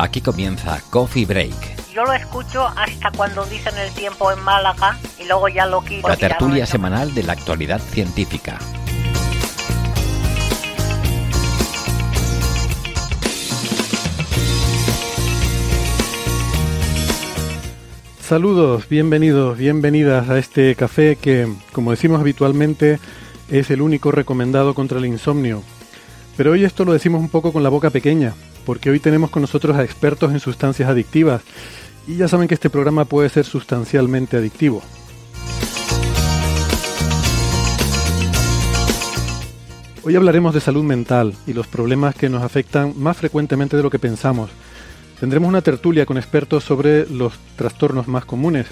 Aquí comienza Coffee Break. Yo lo escucho hasta cuando dicen el tiempo en Málaga y luego ya lo quito. La tertulia semanal de la actualidad científica. Saludos, bienvenidos, bienvenidas a este café que, como decimos habitualmente, es el único recomendado contra el insomnio. Pero hoy esto lo decimos un poco con la boca pequeña, porque hoy tenemos con nosotros a expertos en sustancias adictivas, y ya saben que este programa puede ser sustancialmente adictivo. Hoy hablaremos de salud mental y los problemas que nos afectan más frecuentemente de lo que pensamos. Tendremos una tertulia con expertos sobre los trastornos más comunes.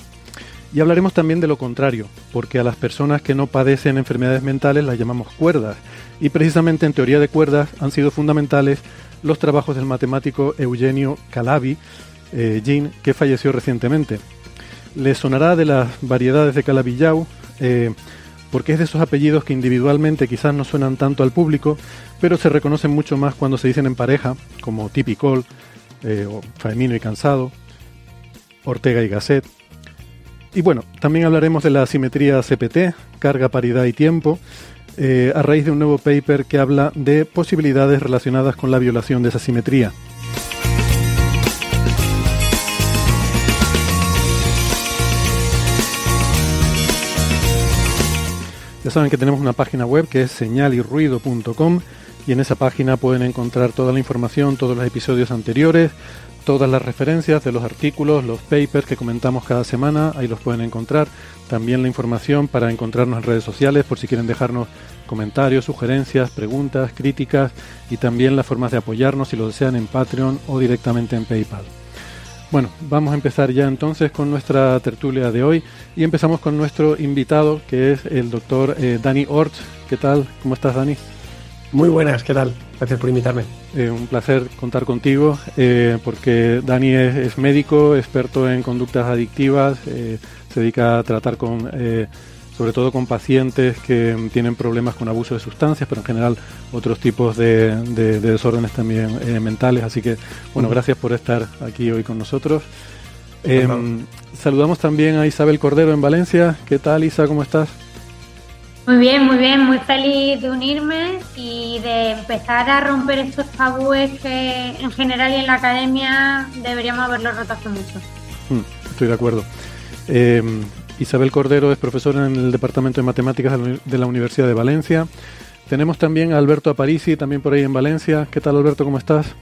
Y hablaremos también de lo contrario, porque a las personas que no padecen enfermedades mentales las llamamos cuerdas. Y precisamente en teoría de cuerdas han sido fundamentales los trabajos del matemático Eugenio Calabi, eh, Jean, que falleció recientemente. Les sonará de las variedades de Calabillau, eh, porque es de esos apellidos que individualmente quizás no suenan tanto al público, pero se reconocen mucho más cuando se dicen en pareja, como Tipicol, eh, o Faemino y Cansado, Ortega y Gasset. Y bueno, también hablaremos de la asimetría CPT, carga, paridad y tiempo, eh, a raíz de un nuevo paper que habla de posibilidades relacionadas con la violación de esa simetría. Ya saben que tenemos una página web que es señalirruido.com y en esa página pueden encontrar toda la información, todos los episodios anteriores, todas las referencias de los artículos, los papers que comentamos cada semana, ahí los pueden encontrar. También la información para encontrarnos en redes sociales por si quieren dejarnos comentarios, sugerencias, preguntas, críticas y también las formas de apoyarnos si lo desean en Patreon o directamente en PayPal. Bueno, vamos a empezar ya entonces con nuestra tertulia de hoy y empezamos con nuestro invitado que es el doctor eh, Dani Orts. ¿Qué tal? ¿Cómo estás, Dani? Muy buenas, ¿qué tal? Gracias por invitarme. Eh, un placer contar contigo eh, porque Dani es, es médico, experto en conductas adictivas, eh, se dedica a tratar con, sobre todo con pacientes que tienen problemas con abuso de sustancias, pero en general otros tipos de, de- de desórdenes también mentales. Así que, bueno, gracias por estar aquí hoy con nosotros. Encantado. saludamos también a Isabel Cordero en Valencia. ¿Qué tal, Isa? ¿Cómo estás? Muy bien, muy bien, muy feliz de unirme y de empezar a romper estos tabúes que en general y en la academia deberíamos haberlos roto hace mucho. Mm, Estoy de acuerdo. Eh, Isabel Cordero es profesora en el Departamento de Matemáticas de la Universidad de Valencia. Tenemos también a Alberto Aparici, también por ahí en Valencia. ¿Qué tal, Alberto? ¿Cómo estás?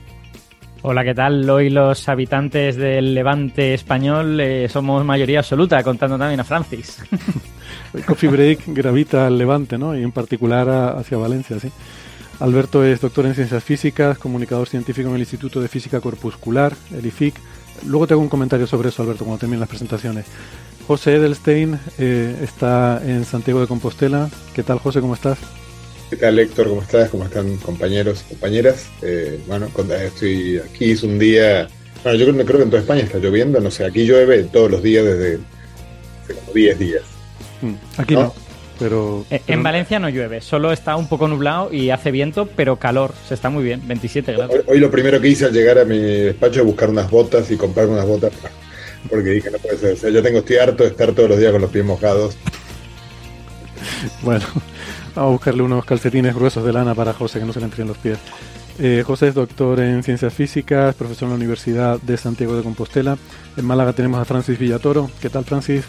Hola, ¿qué tal? Hoy los habitantes del levante español eh, somos mayoría absoluta, contando también a Francis. Coffee Break gravita al Levante, ¿no? Y en particular hacia Valencia, sí. Alberto es doctor en Ciencias Físicas, comunicador científico en el Instituto de Física Corpuscular, el IFIC. Luego te hago un comentario sobre eso, Alberto, cuando terminen las presentaciones. José Edelstein eh, está en Santiago de Compostela. ¿Qué tal, José? ¿Cómo estás? ¿Qué tal, Héctor? ¿Cómo estás? ¿Cómo están compañeros y compañeras? Eh, bueno, estoy aquí, es un día... Bueno, yo creo, creo que en toda España está lloviendo, no sé, aquí llueve todos los días desde hace como 10 días. Mm, Aquí ¿No? no, pero... Eh, pero- En Valencia no llueve, solo está un poco nublado y hace viento, pero calor, se está muy bien, 27 grados. Hoy, hoy lo primero que hice al llegar a mi despacho es buscar unas botas y comprarme unas botas, porque dije, no puede ser, o sea, yo tengo, estoy harto de estar todos los días con los pies mojados. Bueno, vamos a buscarle unos calcetines gruesos de lana para José, que no se le enfríen los pies. Eh, José es doctor en ciencias físicas, profesor en la Universidad de Santiago de Compostela. En Málaga tenemos a Francis Villatoro. ¿Qué tal, Francis?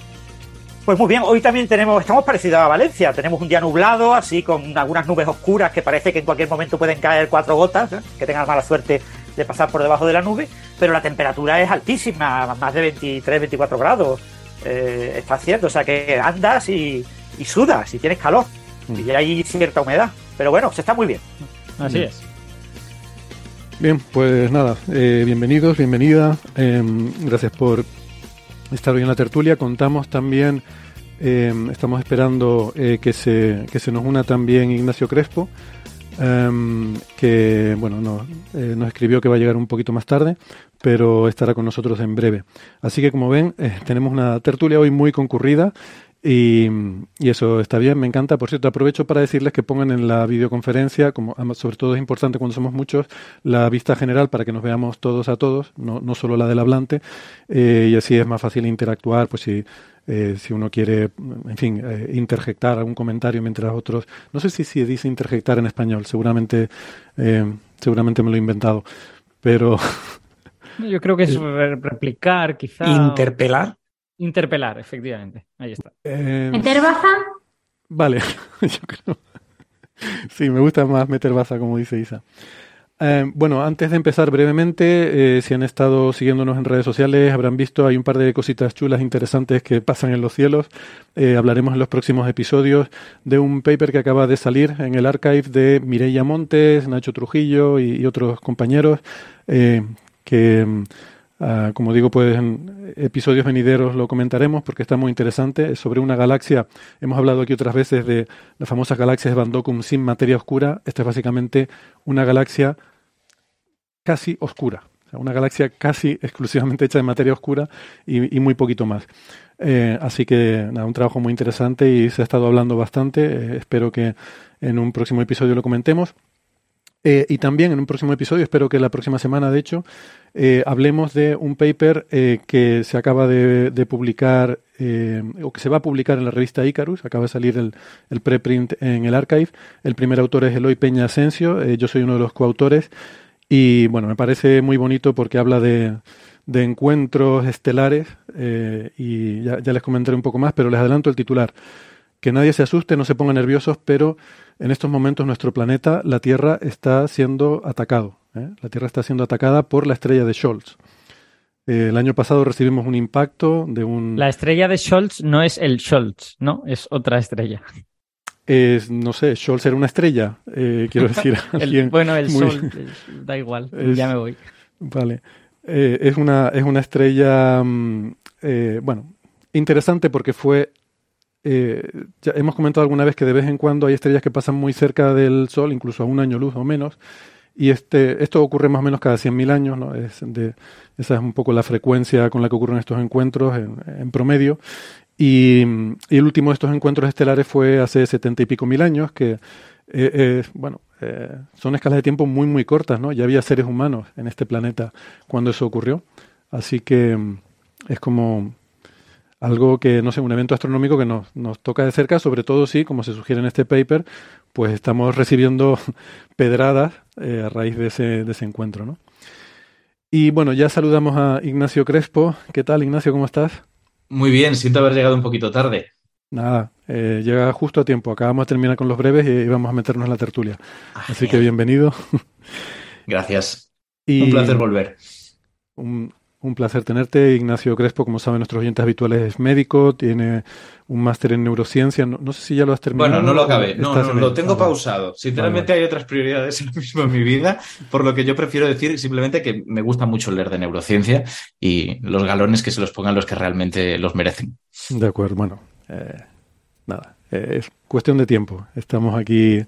Pues muy bien, hoy también tenemos, estamos parecidos a Valencia, tenemos un día nublado, así con algunas nubes oscuras que parece que en cualquier momento pueden caer cuatro gotas, ¿eh? que tengan mala suerte de pasar por debajo de la nube, pero la temperatura es altísima, más de 23, 24 grados. Eh, está haciendo, o sea que andas y, y sudas y tienes calor y hay cierta humedad. Pero bueno, se está muy bien. Así es. Bien, pues nada, eh, bienvenidos, bienvenida. em, gracias por estar hoy en la tertulia. Contamos también, em, estamos esperando eh, que, se, que se nos una también Ignacio Crespo, em, que bueno, nos, eh, nos escribió que va a llegar un poquito más tarde, pero estará con nosotros en breve. Así que como ven, eh, tenemos una tertulia hoy muy concurrida. Y, y eso está bien, me encanta. Por cierto, aprovecho para decirles que pongan en la videoconferencia, como sobre todo es importante cuando somos muchos, la vista general para que nos veamos todos a todos, no, no solo la del hablante, eh, y así es más fácil interactuar, pues si, eh, si uno quiere, en fin, eh, interjectar algún comentario mientras otros. No sé si se dice interjectar en español, seguramente, eh, seguramente me lo he inventado, pero Yo creo que es re- replicar, quizá. Interpelar. Interpelar, efectivamente. Ahí está. eh, ¿Meter baza? Vale, yo creo. Sí, me gusta más meter baza, como dice Isa. Eh, bueno, antes de empezar brevemente, eh, si han estado siguiéndonos en redes sociales, habrán visto, hay un par de cositas chulas, interesantes que pasan en los cielos. Eh, hablaremos en los próximos episodios de un paper que acaba de salir en el archive de Mireia Montes, Nacho Trujillo y, y otros compañeros, eh, que, ah, como digo, pues en episodios venideros lo comentaremos porque está muy interesante. Es sobre una galaxia, hemos hablado aquí otras veces de las famosas galaxias de Van sin materia oscura. Esta es básicamente una galaxia casi oscura. Una galaxia casi exclusivamente hecha de materia oscura y, y muy poquito más. Eh, así que nada, un trabajo muy interesante y se ha estado hablando bastante. Eh, espero que en un próximo episodio lo comentemos. Eh, y también en un próximo episodio, espero que la próxima semana, de hecho, eh, hablemos de un paper eh, que se acaba de, publicar, eh, o que se va a publicar en la revista Icarus, acaba de salir el, el preprint en el archive. El primer autor es Eloy Peña Asensio, eh, yo soy uno de los coautores, y bueno, me parece muy bonito porque habla de, de encuentros estelares, y ya, ya les comentaré un poco más, pero les adelanto el titular. Que nadie se asuste, no se ponga nerviosos, pero en estos momentos nuestro planeta, la Tierra, está siendo atacado. ¿Eh? La Tierra está siendo atacada por la estrella de Scholz. Eh, el año pasado recibimos un impacto de un... La estrella de Scholz no es el Scholz, ¿no? Es otra estrella. es, no sé, Scholz era una estrella, eh, quiero decir. El- bueno, el muy- sol, es- da igual, Es- ya me voy. Vale. Eh, es, una, es una estrella, mm, eh, bueno, interesante porque fue... ya hemos comentado alguna vez que de vez en cuando hay estrellas que pasan muy cerca del Sol, incluso a un año luz o menos, y este, esto ocurre más o menos cada 100.000 años, ¿no? Es de, esa es un poco la frecuencia con la que ocurren estos encuentros en, promedio. Y, y el último de estos encuentros estelares fue hace setenta y pico mil años, que eh, bueno, eh, son escalas de tiempo muy, muy cortas, ¿no? Ya había seres humanos en este planeta cuando eso ocurrió. Así que mm, es como algo que, no sé, un evento astronómico que nos, nos toca de cerca, sobre todo si, como se sugiere en este paper, pues estamos recibiendo pedradas eh, a raíz de ese, de ese encuentro, ¿no? Y bueno, ya saludamos a Ignacio Crespo. ¿Qué tal, Ignacio? ¿Cómo estás? Muy bien, siento haber llegado un poquito tarde. Nada, eh, llega justo a tiempo. Acabamos de terminar con los breves y vamos a meternos en la tertulia. Así que bienvenido. Gracias. Y Un placer volver. Un, un placer tenerte. Ignacio Crespo, como saben nuestros oyentes habituales, es médico, tiene un máster en neurociencia. No, no sé si ya lo has terminado. Bueno, no lo acabé. No, no, lo tengo Ah, pausado. Sinceramente hay otras prioridades ahora mismo en mi vida, por lo que yo prefiero decir simplemente que me gusta mucho leer de neurociencia y los galones que se los pongan los que realmente los merecen. De acuerdo, bueno, eh, nada, eh, es cuestión de tiempo. Estamos aquí,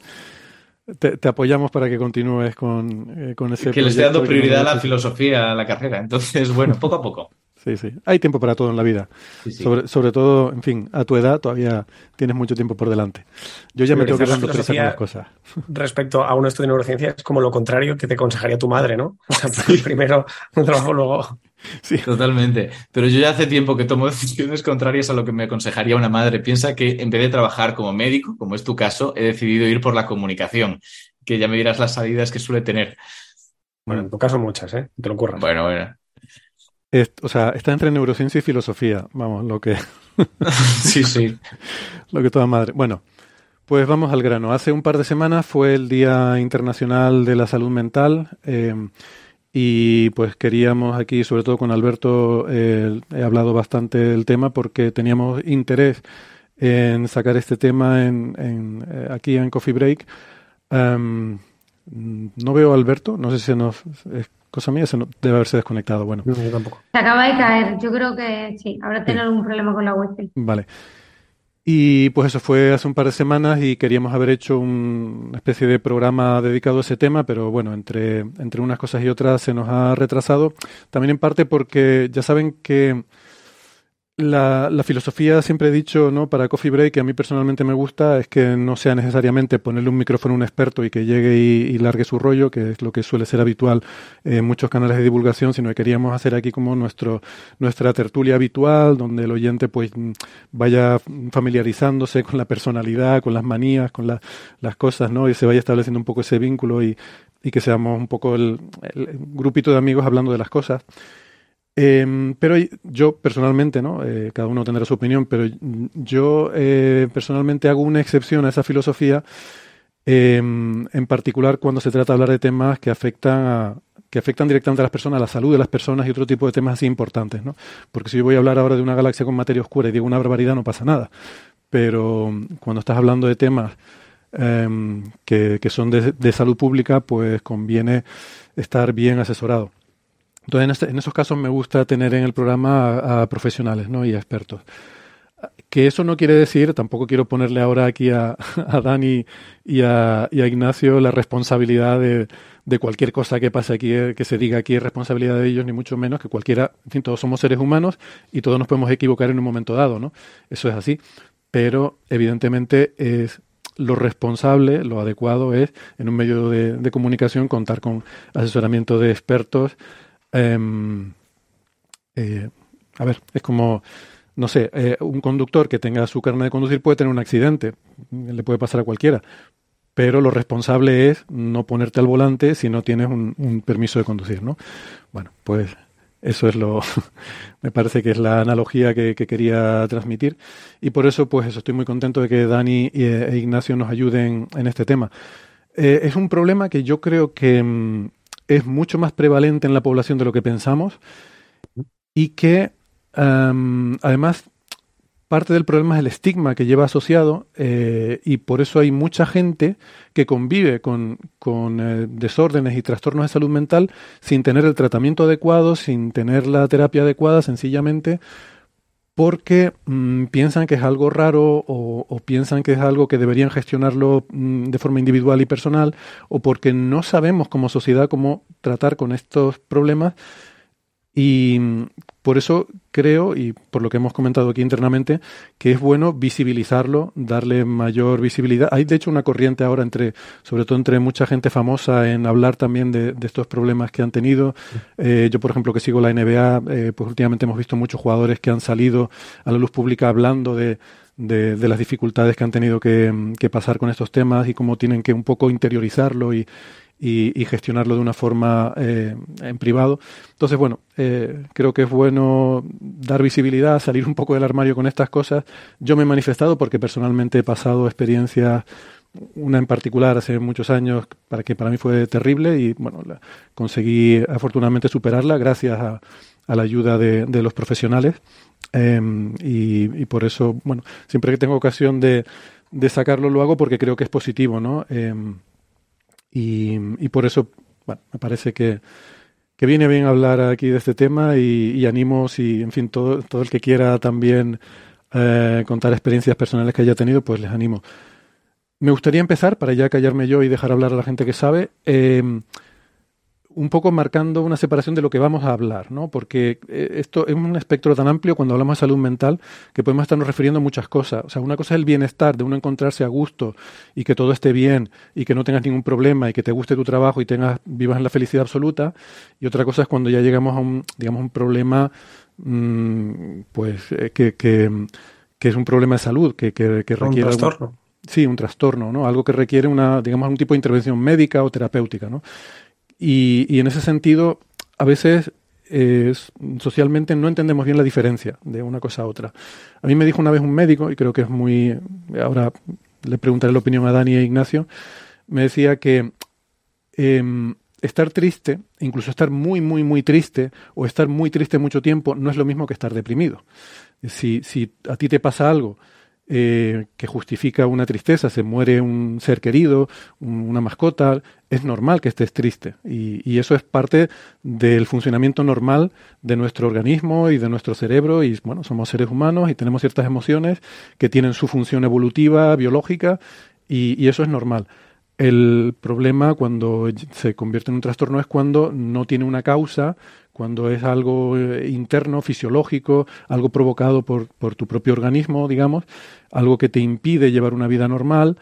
te, te apoyamos para que continúes con, eh, con ese Que le estoy dando prioridad a la filosofía, a la carrera. Entonces, bueno, poco a poco. Sí, sí. Hay tiempo para todo en la vida. Sí, sí. Sobre, sobre todo, en fin, a tu edad todavía tienes mucho tiempo por delante. Yo ya me tengo que dando prisa con las cosas. Respecto a un estudio de neurociencia es como lo contrario que te aconsejaría tu madre, ¿no? O sea, primero un trabajo, luego... Sí. Totalmente. Pero yo ya hace tiempo que tomo decisiones contrarias a lo que me aconsejaría una madre. Piensa que en vez de trabajar como médico, como es tu caso, he decidido ir por la comunicación, que ya me dirás las salidas que suele tener. Bueno, en tu caso muchas, ¿eh? Te lo ocurras. Bueno, bueno. Es- o sea, está entre neurociencia y filosofía. Vamos, lo que, Sí, sí. lo que toda madre. Bueno, pues vamos al grano. Hace un par de semanas fue el Día Internacional de la Salud Mental. eh, y pues queríamos aquí, sobre todo con Alberto, eh, he hablado bastante del tema porque teníamos interés en sacar este tema en, eh, aquí en Coffee Break. Em, no veo a Alberto, no sé si se nos... Es cosa mía, se debe haberse desconectado. Bueno, yo tampoco. Se acaba de caer, yo creo que sí, habrá tenido algún problema con la wifi. Vale. Y pues eso fue hace un par de semanas y queríamos haber hecho una especie de programa dedicado a ese tema, pero bueno, entre, entre unas cosas y otras se nos ha retrasado. También en parte porque ya saben que la, la, filosofía, siempre he dicho, ¿no? Para Coffee Break, que a mí personalmente me gusta, es que no sea necesariamente ponerle un micrófono a un experto y que llegue y, largue su rollo, que es lo que suele ser habitual en muchos canales de divulgación, sino que queríamos hacer aquí como nuestro, nuestra tertulia habitual, donde el oyente pues vaya familiarizándose con la personalidad, con las manías, con las cosas, ¿no? Y se vaya estableciendo un poco ese vínculo y, que seamos un poco el, el grupito de amigos hablando de las cosas. Em, pero yo personalmente, ¿no? Eh, cada uno tendrá su opinión, pero yo eh, personalmente hago una excepción a esa filosofía, em, en particular cuando se trata de hablar de temas que afectan a, que afectan directamente a las personas, a la salud de las personas y otro tipo de temas así importantes, ¿no? Porque si yo voy a hablar ahora de una galaxia con materia oscura y digo una barbaridad, no pasa nada. Pero cuando estás hablando de temas em, que, que, son de, de salud pública, pues conviene estar bien asesorado. Entonces, en, este, en, esos casos me gusta tener en el programa a, profesionales ¿no? y a expertos. Que eso no quiere decir, tampoco quiero ponerle ahora aquí a, a Dani y a, Ignacio la responsabilidad de, cualquier cosa que pase aquí, eh, que se diga aquí es responsabilidad de ellos, ni mucho menos que cualquiera, en fin, todos somos seres humanos y todos nos podemos equivocar en un momento dado, ¿no? Eso es así. Pero evidentemente es lo responsable, lo adecuado es en un medio de comunicación contar con asesoramiento de expertos, Em, eh, a ver, es como, no sé, eh, un conductor que tenga su carne de conducir puede tener un accidente, le puede pasar a cualquiera, pero lo responsable es no ponerte al volante si no tienes un, permiso de conducir, ¿no? Bueno, pues eso es lo, me parece que es la analogía que, quería transmitir y por eso, pues eso, estoy muy contento de que Dani e, Ignacio nos ayuden en este tema. Eh, es un problema que yo creo que mm, es mucho más prevalente en la población de lo que pensamos y que además parte del problema es el estigma que lleva asociado eh, y por eso hay mucha gente que convive con, eh, desórdenes y trastornos de salud mental sin tener el tratamiento adecuado, sin tener la terapia adecuada, sencillamente porque mm, piensan que es algo raro o, piensan que es algo que deberían gestionarlo mm, de forma individual y personal o porque no sabemos como sociedad cómo tratar con estos problemas y mm, por eso creo, y por lo que hemos comentado aquí internamente, que es bueno visibilizarlo, darle mayor visibilidad. Hay de hecho una corriente ahora entre, sobre todo entre mucha gente famosa, en hablar también de, estos problemas que han tenido. Eh, yo, por ejemplo, que sigo la NBA, eh, pues últimamente hemos visto muchos jugadores que han salido a la luz pública hablando de, de, las dificultades que han tenido que, que, pasar con estos temas y cómo tienen que un poco interiorizarlo y, y, gestionarlo de una forma eh, en privado. Entonces, bueno, eh, creo que es bueno dar visibilidad, salir un poco del armario con estas cosas. Yo me he manifestado porque personalmente he pasado experiencias, una en particular hace muchos años, para que para mí fue terrible y bueno, conseguí afortunadamente superarla gracias a, a la ayuda de, los profesionales. Em, y, por eso, bueno, siempre que tengo ocasión de, sacarlo lo hago porque creo que es positivo, ¿no? Eh, y, por eso, bueno, me parece que, que, viene bien hablar aquí de este tema y, animo, si, en fin, todo, todo el que quiera también eh, contar experiencias personales que haya tenido, pues les animo. Me gustaría empezar, para ya callarme yo y dejar hablar a la gente que sabe, eh, un poco marcando una separación de lo que vamos a hablar, ¿no? Porque eh, esto es un espectro tan amplio cuando hablamos de salud mental que podemos estarnos refiriendo a muchas cosas. O sea, una cosa es el bienestar, de uno encontrarse a gusto y que todo esté bien y que no tengas ningún problema y que te guste tu trabajo y tengas vivas en la felicidad absoluta. Y otra cosa es cuando ya llegamos a un, digamos, un problema, mmm, pues, eh, que, que, que, es un problema de salud, que, que, que requiere... Un trastorno. sí, un trastorno, ¿no? Algo que requiere una, digamos, un tipo de intervención médica o terapéutica, ¿no? Y, y en ese sentido, a veces eh, socialmente no entendemos bien la diferencia de una cosa a otra. A mí me dijo una vez un médico, y creo que es muy. Ahora le preguntaré la opinión a Dani e Ignacio. Me decía que eh, estar triste, incluso estar muy, muy, muy triste o estar muy triste mucho tiempo, no es lo mismo que estar deprimido. Si, si a ti te pasa algo eh, que justifica una tristeza, se muere un ser querido, una mascota, es normal que estés triste. Y, eso es parte del funcionamiento normal de nuestro organismo y de nuestro cerebro. Y bueno, somos seres humanos y tenemos ciertas emociones que tienen su función evolutiva, biológica, y eso es normal. El problema cuando se convierte en un trastorno es cuando no tiene una causa, cuando es algo eh, interno, fisiológico, algo provocado por, por tu propio organismo, digamos, algo que te impide llevar una vida normal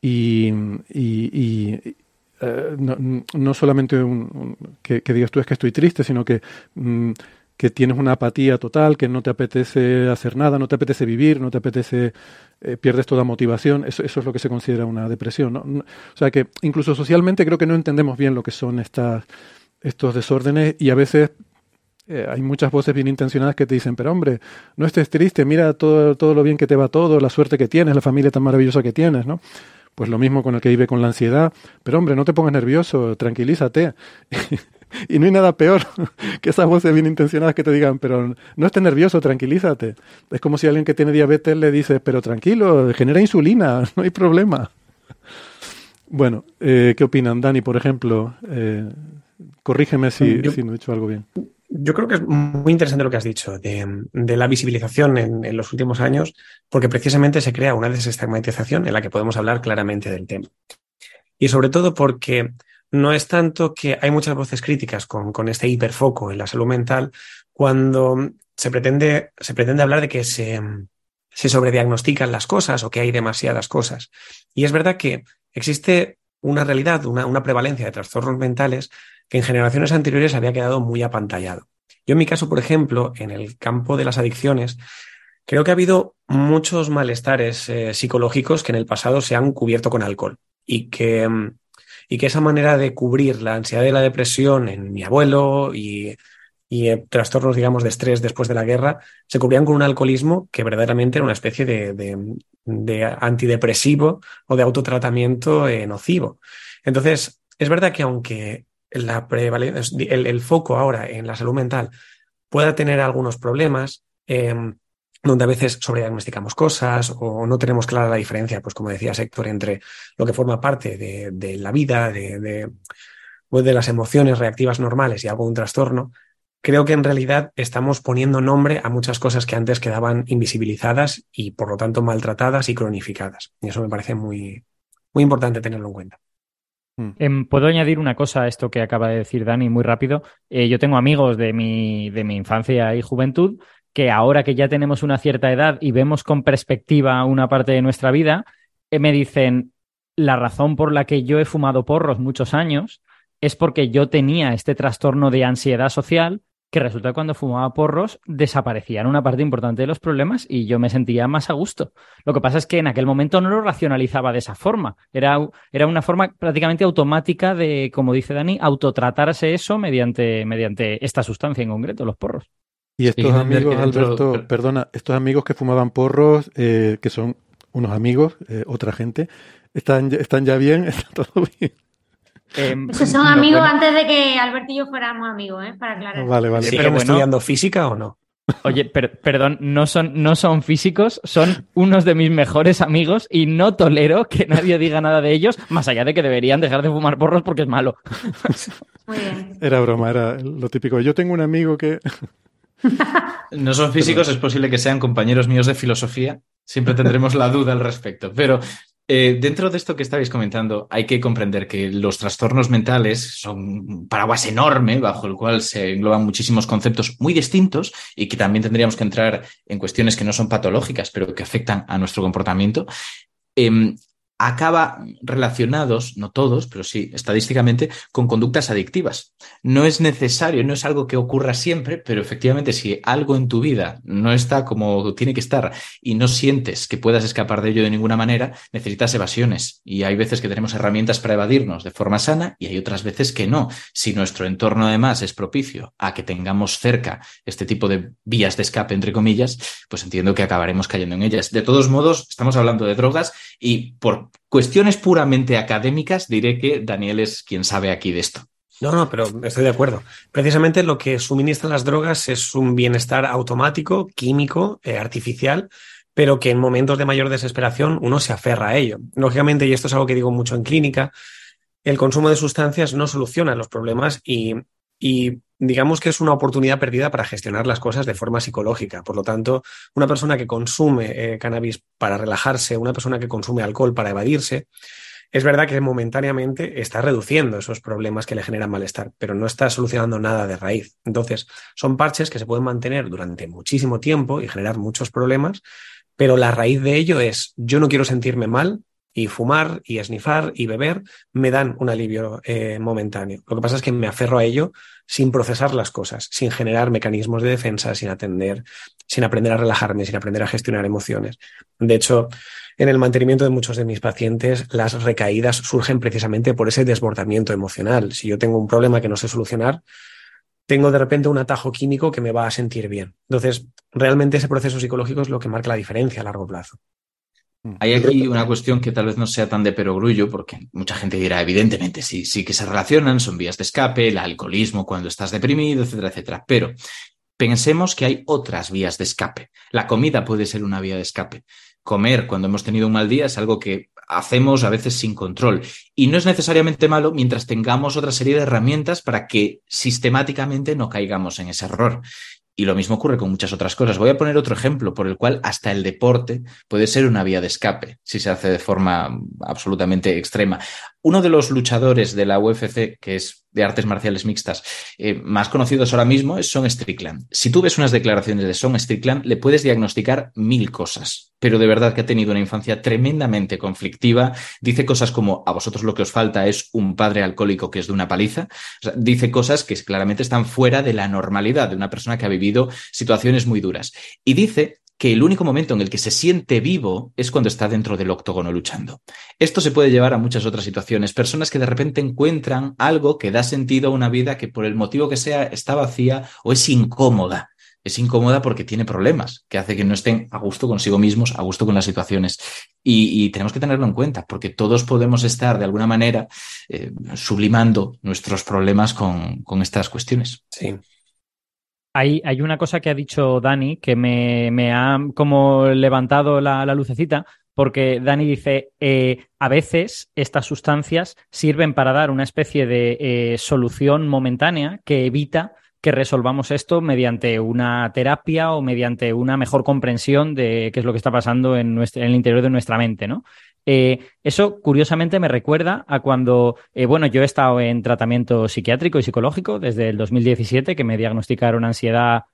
y, y, eh, no, no, solamente un, que, digas tú es que estoy triste, sino que, mm, que tienes una apatía total, que no te apetece hacer nada, no te apetece vivir, no te apetece, eh, pierdes toda motivación, eso, eso, es lo que se considera una depresión. O sea que incluso socialmente creo que no entendemos bien lo que son estas estos desórdenes y a veces eh, hay muchas voces bien intencionadas que te dicen, pero hombre, no estés triste, mira todo, todo lo bien que te va todo, la suerte que tienes, la familia tan maravillosa que tienes, ¿no? Pues lo mismo con el que vive con la ansiedad, pero hombre, no te pongas nervioso, tranquilízate. y no hay nada peor que esas voces bien intencionadas que te digan, pero no estés nervioso, tranquilízate. Es como si alguien que tiene diabetes le dice, pero tranquilo, genera insulina, no hay problema. Bueno, eh, ¿qué opinan, Dani, por ejemplo? Eh, Corrígeme si, yo, si, no he dicho algo bien. Yo creo que es muy interesante lo que has dicho de, de la visibilización en, en, los últimos años, porque precisamente se crea una desestigmatización en la que podemos hablar claramente del tema. Y sobre todo porque no es tanto que hay muchas voces críticas con, con este hiperfoco en la salud mental cuando se pretende, se pretende hablar de que se, se sobrediagnostican las cosas o que hay demasiadas cosas. Y es verdad que existe una realidad, una, una prevalencia de trastornos mentales que en generaciones anteriores había quedado muy apantallado. Yo en mi caso, por ejemplo, en el campo de las adicciones, creo que ha habido muchos malestares eh, psicológicos que en el pasado se han cubierto con alcohol y que, mm, y que esa manera de cubrir la ansiedad y la depresión en mi abuelo y, y eh, trastornos, digamos, de estrés después de la guerra, se cubrían con un alcoholismo que verdaderamente era una especie de, de, de antidepresivo o de autotratamiento eh, nocivo. Entonces, es verdad que aunque la el, el, foco ahora en la salud mental pueda tener algunos problemas, eh, donde a veces sobrediagnosticamos cosas o no tenemos clara la diferencia, pues como decía Héctor, entre lo que forma parte de, la vida, de, pues de, las emociones reactivas normales y algo un trastorno, creo que en realidad estamos poniendo nombre a muchas cosas que antes quedaban invisibilizadas y por lo tanto maltratadas y cronificadas. Y eso me parece muy, muy importante tenerlo en cuenta. Eh, Puedo añadir una cosa a esto que acaba de decir Dani muy rápido. Eh, yo tengo amigos de mi, de mi infancia y juventud que ahora que ya tenemos una cierta edad y vemos con perspectiva una parte de nuestra vida, eh, me dicen, la razón por la que yo he fumado porros muchos años es porque yo tenía este trastorno de ansiedad social que resulta que cuando fumaba porros desaparecían una parte importante de los problemas y yo me sentía más a gusto. Lo que pasa es que en aquel momento no lo racionalizaba de esa forma. Era, era una forma prácticamente automática de, como dice Dani, autotratarse eso mediante, mediante esta sustancia en concreto, los porros. Y estos sí, amigos, Alberto, pero... perdona, estos amigos que fumaban porros, eh, que son unos amigos, eh, otra gente, ¿están, ¿están ya bien? ¿Está todo bien? Eh, Esos son no, amigos bueno. antes de que Alberto y yo fuéramos amigos, ¿eh? Para aclarar. Vale, vale. ¿Siguen bueno, estudiando física o no? Oye, per perdón, no son, no son físicos, son unos de mis mejores amigos y no tolero que nadie diga nada de ellos, más allá de que deberían dejar de fumar porros porque es malo. Muy bien. Era broma, era lo típico. Yo tengo un amigo que... No son físicos, es posible que sean compañeros míos de filosofía. Siempre tendremos la duda al respecto. Pero eh, dentro de esto que estabais comentando, hay que comprender que los trastornos mentales son un paraguas enorme bajo el cual se engloban muchísimos conceptos muy distintos y que también tendríamos que entrar en cuestiones que no son patológicas, pero que afectan a nuestro comportamiento. Eh, acaba relacionados, no todos, pero sí estadísticamente, con conductas adictivas. No es necesario, no es algo que ocurra siempre, pero efectivamente si algo en tu vida no está como tiene que estar y no sientes que puedas escapar de ello de ninguna manera, necesitas evasiones. Y hay veces que tenemos herramientas para evadirnos de forma sana y hay otras veces que no. Si nuestro entorno además es propicio a que tengamos cerca este tipo de vías de escape, entre comillas, pues entiendo que acabaremos cayendo en ellas. De todos modos, estamos hablando de drogas y por cuestiones puramente académicas, diré que Daniel es quien sabe aquí de esto. No, no, pero estoy de acuerdo. Precisamente lo que suministran las drogas es un bienestar automático, químico, eh, artificial, pero que en momentos de mayor desesperación uno se aferra a ello. Lógicamente, y esto es algo que digo mucho en clínica, el consumo de sustancias no soluciona los problemas y, y digamos que es una oportunidad perdida para gestionar las cosas de forma psicológica. Por lo tanto, una persona que consume eh, cannabis para relajarse, una persona que consume alcohol para evadirse, es verdad que momentáneamente está reduciendo esos problemas que le generan malestar, pero no está solucionando nada de raíz. Entonces, son parches que se pueden mantener durante muchísimo tiempo y generar muchos problemas, pero la raíz de ello es yo no quiero sentirme mal, y fumar y esnifar y beber me dan un alivio eh, momentáneo. Lo que pasa es que me aferro a ello sin procesar las cosas, sin generar mecanismos de defensa, sin atender, sin aprender a relajarme, sin aprender a gestionar emociones. De hecho, en el mantenimiento de muchos de mis pacientes, las recaídas surgen precisamente por ese desbordamiento emocional. Si yo tengo un problema que no sé solucionar, tengo de repente un atajo químico que me va a sentir bien. Entonces, realmente ese proceso psicológico es lo que marca la diferencia a largo plazo. Mm. Hay aquí una cuestión que tal vez no sea tan de perogrullo, porque mucha gente dirá, evidentemente, sí, sí que se relacionan, son vías de escape, el alcoholismo cuando estás deprimido, etcétera, etcétera. Pero pensemos que hay otras vías de escape. La comida puede ser una vía de escape. Comer cuando hemos tenido un mal día es algo que hacemos a veces sin control. Y no es necesariamente malo mientras tengamos otra serie de herramientas para que sistemáticamente no caigamos en ese error. Y lo mismo ocurre con muchas otras cosas. Voy a poner otro ejemplo por el cual hasta el deporte puede ser una vía de escape si se hace de forma absolutamente extrema. Uno de los luchadores de la UFC, que es de artes marciales mixtas, eh, más conocidos ahora mismo es Son Strickland. Si tú ves unas declaraciones de Son Strickland, le puedes diagnosticar mil cosas, pero de verdad que ha tenido una infancia tremendamente conflictiva. Dice cosas como, a vosotros lo que os falta es un padre alcohólico que es de una paliza. dice cosas que claramente están fuera de la normalidad de una persona que ha vivido situaciones muy duras. Y dice que el único momento en el que se siente vivo es cuando está dentro del octógono luchando. Esto se puede llevar a muchas otras situaciones. Personas que de repente encuentran algo que da sentido a una vida que por el motivo que sea está vacía o es incómoda. Es incómoda porque tiene problemas, que hace que no estén a gusto consigo mismos, a gusto con las situaciones. Y, tenemos que tenerlo en cuenta, porque todos podemos estar de alguna manera eh, sublimando nuestros problemas con, con estas cuestiones. Sí. Hay, una cosa que ha dicho Dani que me, ha como levantado la, la lucecita, porque Dani dice, eh, a veces estas sustancias sirven para dar una especie de eh, solución momentánea que evita que resolvamos esto mediante una terapia o mediante una mejor comprensión de qué es lo que está pasando en, en el interior de nuestra mente, ¿no? Eh, eso, curiosamente, me recuerda a cuando, eh, bueno, yo he estado en tratamiento psiquiátrico y psicológico desde el 2017, que me diagnosticaron ansiedad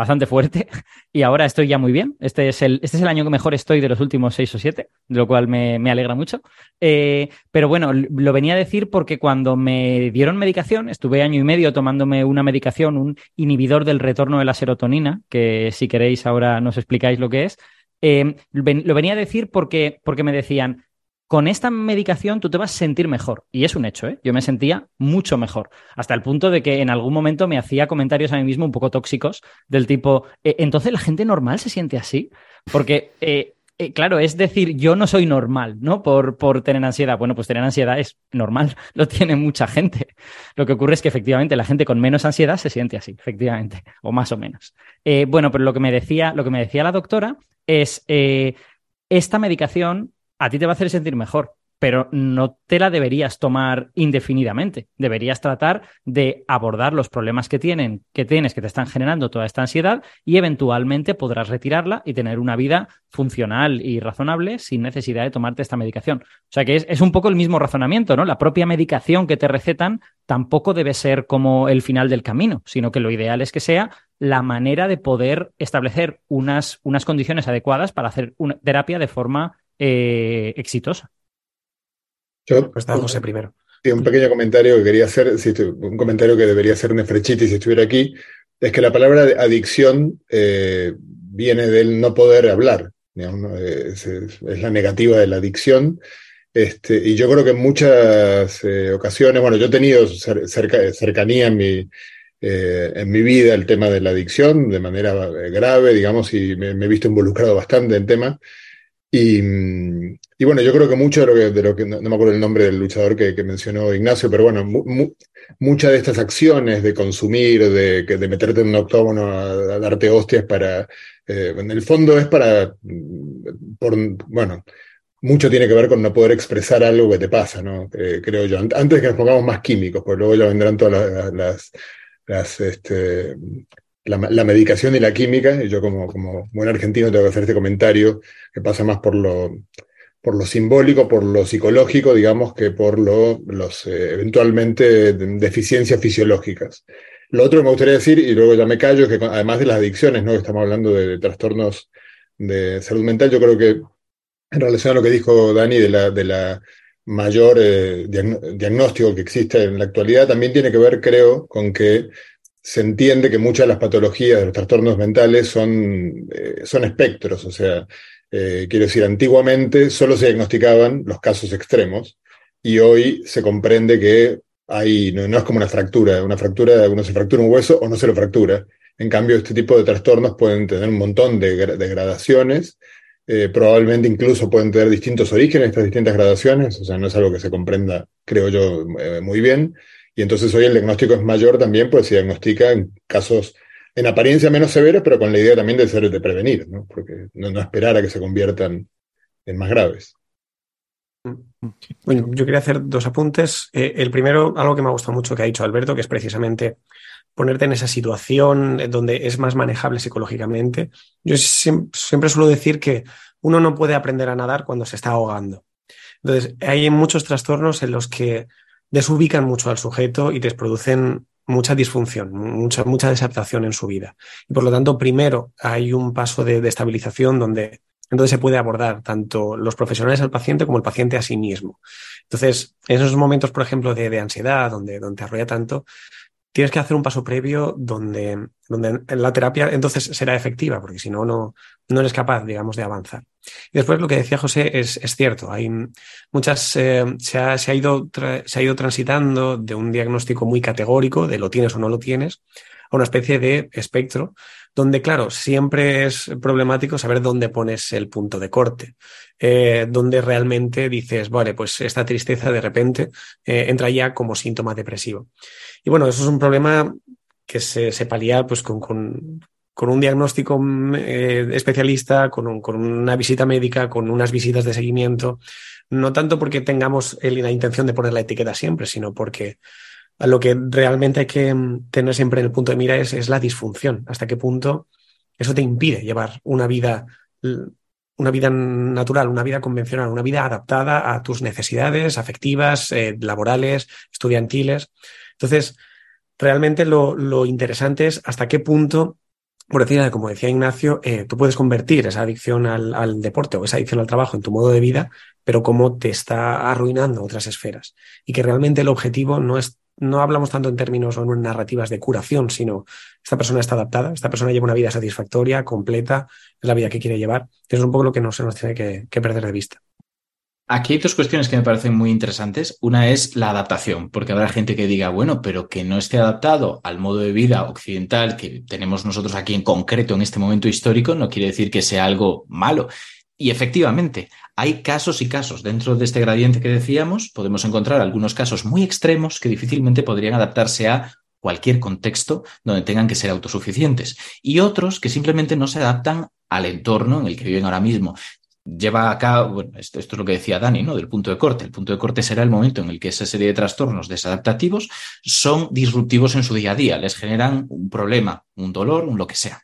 bastante fuerte y ahora estoy ya muy bien. Este es el, este es el año que mejor estoy de los últimos seis o siete, de lo cual me, alegra mucho. Eh, pero bueno, lo venía a decir porque cuando me dieron medicación, estuve año y medio tomándome una medicación, un inhibidor del retorno de la serotonina, que si queréis ahora nos explicáis lo que es. Eh, lo venía a decir porque, porque me decían, con esta medicación tú te vas a sentir mejor. Y es un hecho, ¿eh? Yo me sentía mucho mejor. Hasta el punto de que en algún momento me hacía comentarios a mí mismo un poco tóxicos, del tipo, eh, entonces la gente normal se siente así. Porque, eh, claro, es decir, yo no soy normal, ¿no? Por, por tener ansiedad. Bueno, pues tener ansiedad es normal, lo tiene mucha gente. Lo que ocurre es que efectivamente la gente con menos ansiedad se siente así, efectivamente, o más o menos. bueno, pero lo que me decía, lo que me decía la doctora es eh, esta medicación a ti te va a hacer sentir mejor, pero no te la deberías tomar indefinidamente. Deberías tratar de abordar los problemas que tienen, que tienes, que te están generando toda esta ansiedad, y eventualmente podrás retirarla y tener una vida funcional y razonable sin necesidad de tomarte esta medicación. O sea que es, es un poco el mismo razonamiento, ¿no? La propia medicación que te recetan tampoco debe ser como el final del camino, sino que lo ideal es que sea la manera de poder establecer unas, unas condiciones adecuadas para hacer una terapia de forma eh, exitosa. Yo, pues José primero. un pequeño comentario que quería hacer, un comentario que debería hacer Nefrechiti si estuviera aquí, es que la palabra adicción eh, viene del no poder hablar, es, la negativa de la adicción. Este, y yo creo que en muchas eh, ocasiones, bueno, yo he tenido cercanía en mi, eh, en mi vida el tema de la adicción de manera eh, grave, digamos, y me, he visto involucrado bastante en tema. Y, y bueno, yo creo que mucho de lo que, de lo que no, me acuerdo el nombre del luchador que, mencionó Ignacio, pero bueno, muchas de estas acciones de consumir, de, de meterte en un octógono a, darte hostias para, eh, en el fondo es para, mm, por, bueno, mucho tiene que ver con no poder expresar algo que te pasa, ¿no? Eh, creo yo. Antes que nos pongamos más químicos, pues luego ya vendrán todas las, las, este, la, medicación y la química, y yo como, buen argentino tengo que hacer este comentario que pasa más por lo por lo simbólico, por lo psicológico, digamos, que por lo, los eh, eventualmente deficiencias fisiológicas. Lo otro que me gustaría decir, y luego ya me callo, es que además de las adicciones, ¿no? estamos hablando de, trastornos de salud mental, yo creo que en relación a lo que dijo Dani de la mayor eh, diagnóstico que existe en la actualidad, también tiene que ver, creo, con que se entiende que muchas de las patologías de los trastornos mentales son, eh, son espectros, o sea, eh, quiero decir, antiguamente solo se diagnosticaban los casos extremos y hoy se comprende que hay, no, es como una fractura, una fractura, uno se fractura un hueso o no se lo fractura. En cambio, este tipo de trastornos pueden tener un montón de, gradaciones, eh, probablemente incluso pueden tener distintos orígenes, estas distintas gradaciones, o sea, no es algo que se comprenda, creo yo, eh, muy bien. Y entonces hoy el diagnóstico es mayor también, pues se diagnostica en casos en apariencia menos severos, pero con la idea también de ser de prevenir, ¿no? Porque no, esperar a que se conviertan en más graves. Bueno, yo quería hacer dos apuntes. Eh, el primero, algo que me ha gustado mucho que ha dicho Alberto, que es precisamente ponerte en esa situación donde es más manejable psicológicamente. Yo siempre, suelo decir que uno no puede aprender a nadar cuando se está ahogando. Entonces, hay muchos trastornos en los que desubican mucho al sujeto y te producen mucha disfunción, mucha, mucha desadaptación en su vida. Y por lo tanto, primero hay un paso de, estabilización donde entonces se puede abordar tanto los profesionales al paciente como el paciente a sí mismo. Entonces, en esos momentos, por ejemplo, de, ansiedad, donde, donde te arrolla tanto, tienes que hacer un paso previo donde, donde la terapia entonces será efectiva, porque si no, no, no eres capaz, digamos, de avanzar. Y después lo que decía José es, es cierto, hay muchas, eh, se, ha, se, ha ido se ha ido transitando de un diagnóstico muy categórico, de lo tienes o no lo tienes, a una especie de espectro, donde, claro, siempre es problemático saber dónde pones el punto de corte, eh, donde realmente dices, vale, pues esta tristeza de repente eh, entra ya como síntoma depresivo. Y bueno, eso es un problema que se, se pues, con, con, con un diagnóstico eh, especialista, con, con, una visita médica, con unas visitas de seguimiento, no tanto porque tengamos la intención de poner la etiqueta siempre, sino porque lo que realmente hay que tener siempre en el punto de mira es, es la disfunción, hasta qué punto eso te impide llevar una vida una vida natural, una vida convencional, una vida adaptada a tus necesidades afectivas, eh, laborales, estudiantiles. Entonces, realmente lo, interesante es hasta qué punto, por decir, como decía Ignacio, eh, tú puedes convertir esa adicción al, deporte o esa adicción al trabajo en tu modo de vida, pero cómo te está arruinando otras esferas. Y que realmente el objetivo no es no hablamos tanto en términos o en narrativas de curación, sino esta persona está adaptada, esta persona lleva una vida satisfactoria, completa, es la vida que quiere llevar. Es un poco lo que no se nos tiene que perder de vista. Aquí hay dos cuestiones que me parecen muy interesantes. Una es la adaptación, porque habrá gente que diga, bueno, pero que no esté adaptado al modo de vida occidental que tenemos nosotros aquí en concreto en este momento histórico, no quiere decir que sea algo malo. Y efectivamente, hay casos y casos. Dentro de este gradiente que decíamos, podemos encontrar algunos casos muy extremos que difícilmente podrían adaptarse a cualquier contexto donde tengan que ser autosuficientes y otros que simplemente no se adaptan al entorno en el que viven ahora mismo lleva a cabo, bueno, esto, es lo que decía Dani, ¿no? Del punto de corte. El punto de corte será el momento en el que esa serie de trastornos desadaptativos son disruptivos en su día a día, les generan un problema, un dolor, un lo que sea.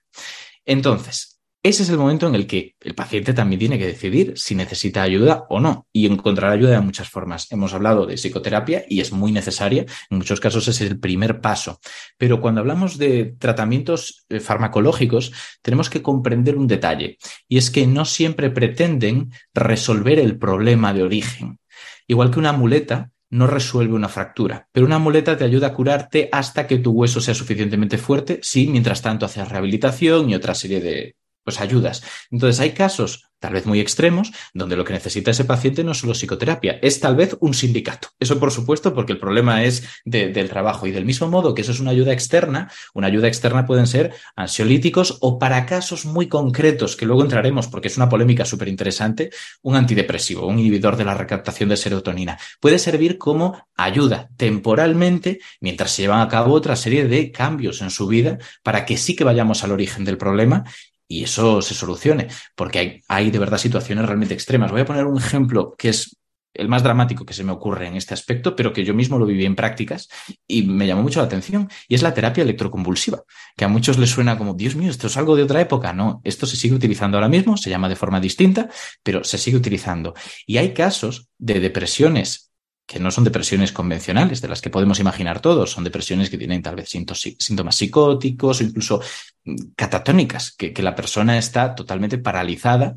Entonces, ese es el momento en el que el paciente también tiene que decidir si necesita ayuda o no y encontrar ayuda de muchas formas. Hemos hablado de psicoterapia y es muy necesaria, en muchos casos es el primer paso, pero cuando hablamos de tratamientos eh, farmacológicos tenemos que comprender un detalle y es que no siempre pretenden resolver el problema de origen. Igual que una muleta no resuelve una fractura, pero una muleta te ayuda a curarte hasta que tu hueso sea suficientemente fuerte si mientras tanto haces rehabilitación y otra serie de pues ayudas. Entonces hay casos tal vez muy extremos, donde lo que necesita ese paciente no es solo psicoterapia, es tal vez un sindicato. Eso por supuesto porque el problema es del trabajo y del mismo modo que eso es una ayuda externa, una ayuda externa pueden ser ansiolíticos o para casos muy concretos que luego entraremos porque es una polémica súper interesante, un antidepresivo, un inhibidor de la recaptación de serotonina. Puede servir como ayuda temporalmente mientras se llevan a cabo otra serie de cambios en su vida para que sí que vayamos al origen del problema y eso se solucione, porque hay, hay de verdad situaciones realmente extremas. Voy a poner un ejemplo que es el más dramático que se me ocurre en este aspecto, pero que yo mismo lo viví en prácticas y me llamó mucho la atención, y es la terapia electroconvulsiva, que a muchos les suena como, Dios mío, esto es algo de otra época. No, esto se sigue utilizando ahora mismo, se llama de forma distinta, pero se sigue utilizando. Y hay casos de depresiones que no son depresiones convencionales, de las que podemos imaginar todos, son depresiones que tienen tal vez síntomas psicóticos o incluso mm, catatónicas, que, la persona está totalmente paralizada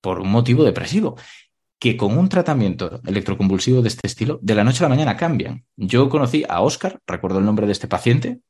por un motivo depresivo que con un tratamiento electroconvulsivo de este estilo, de la noche a la mañana cambian. Yo conocí a Oscar, recuerdo el nombre de este paciente,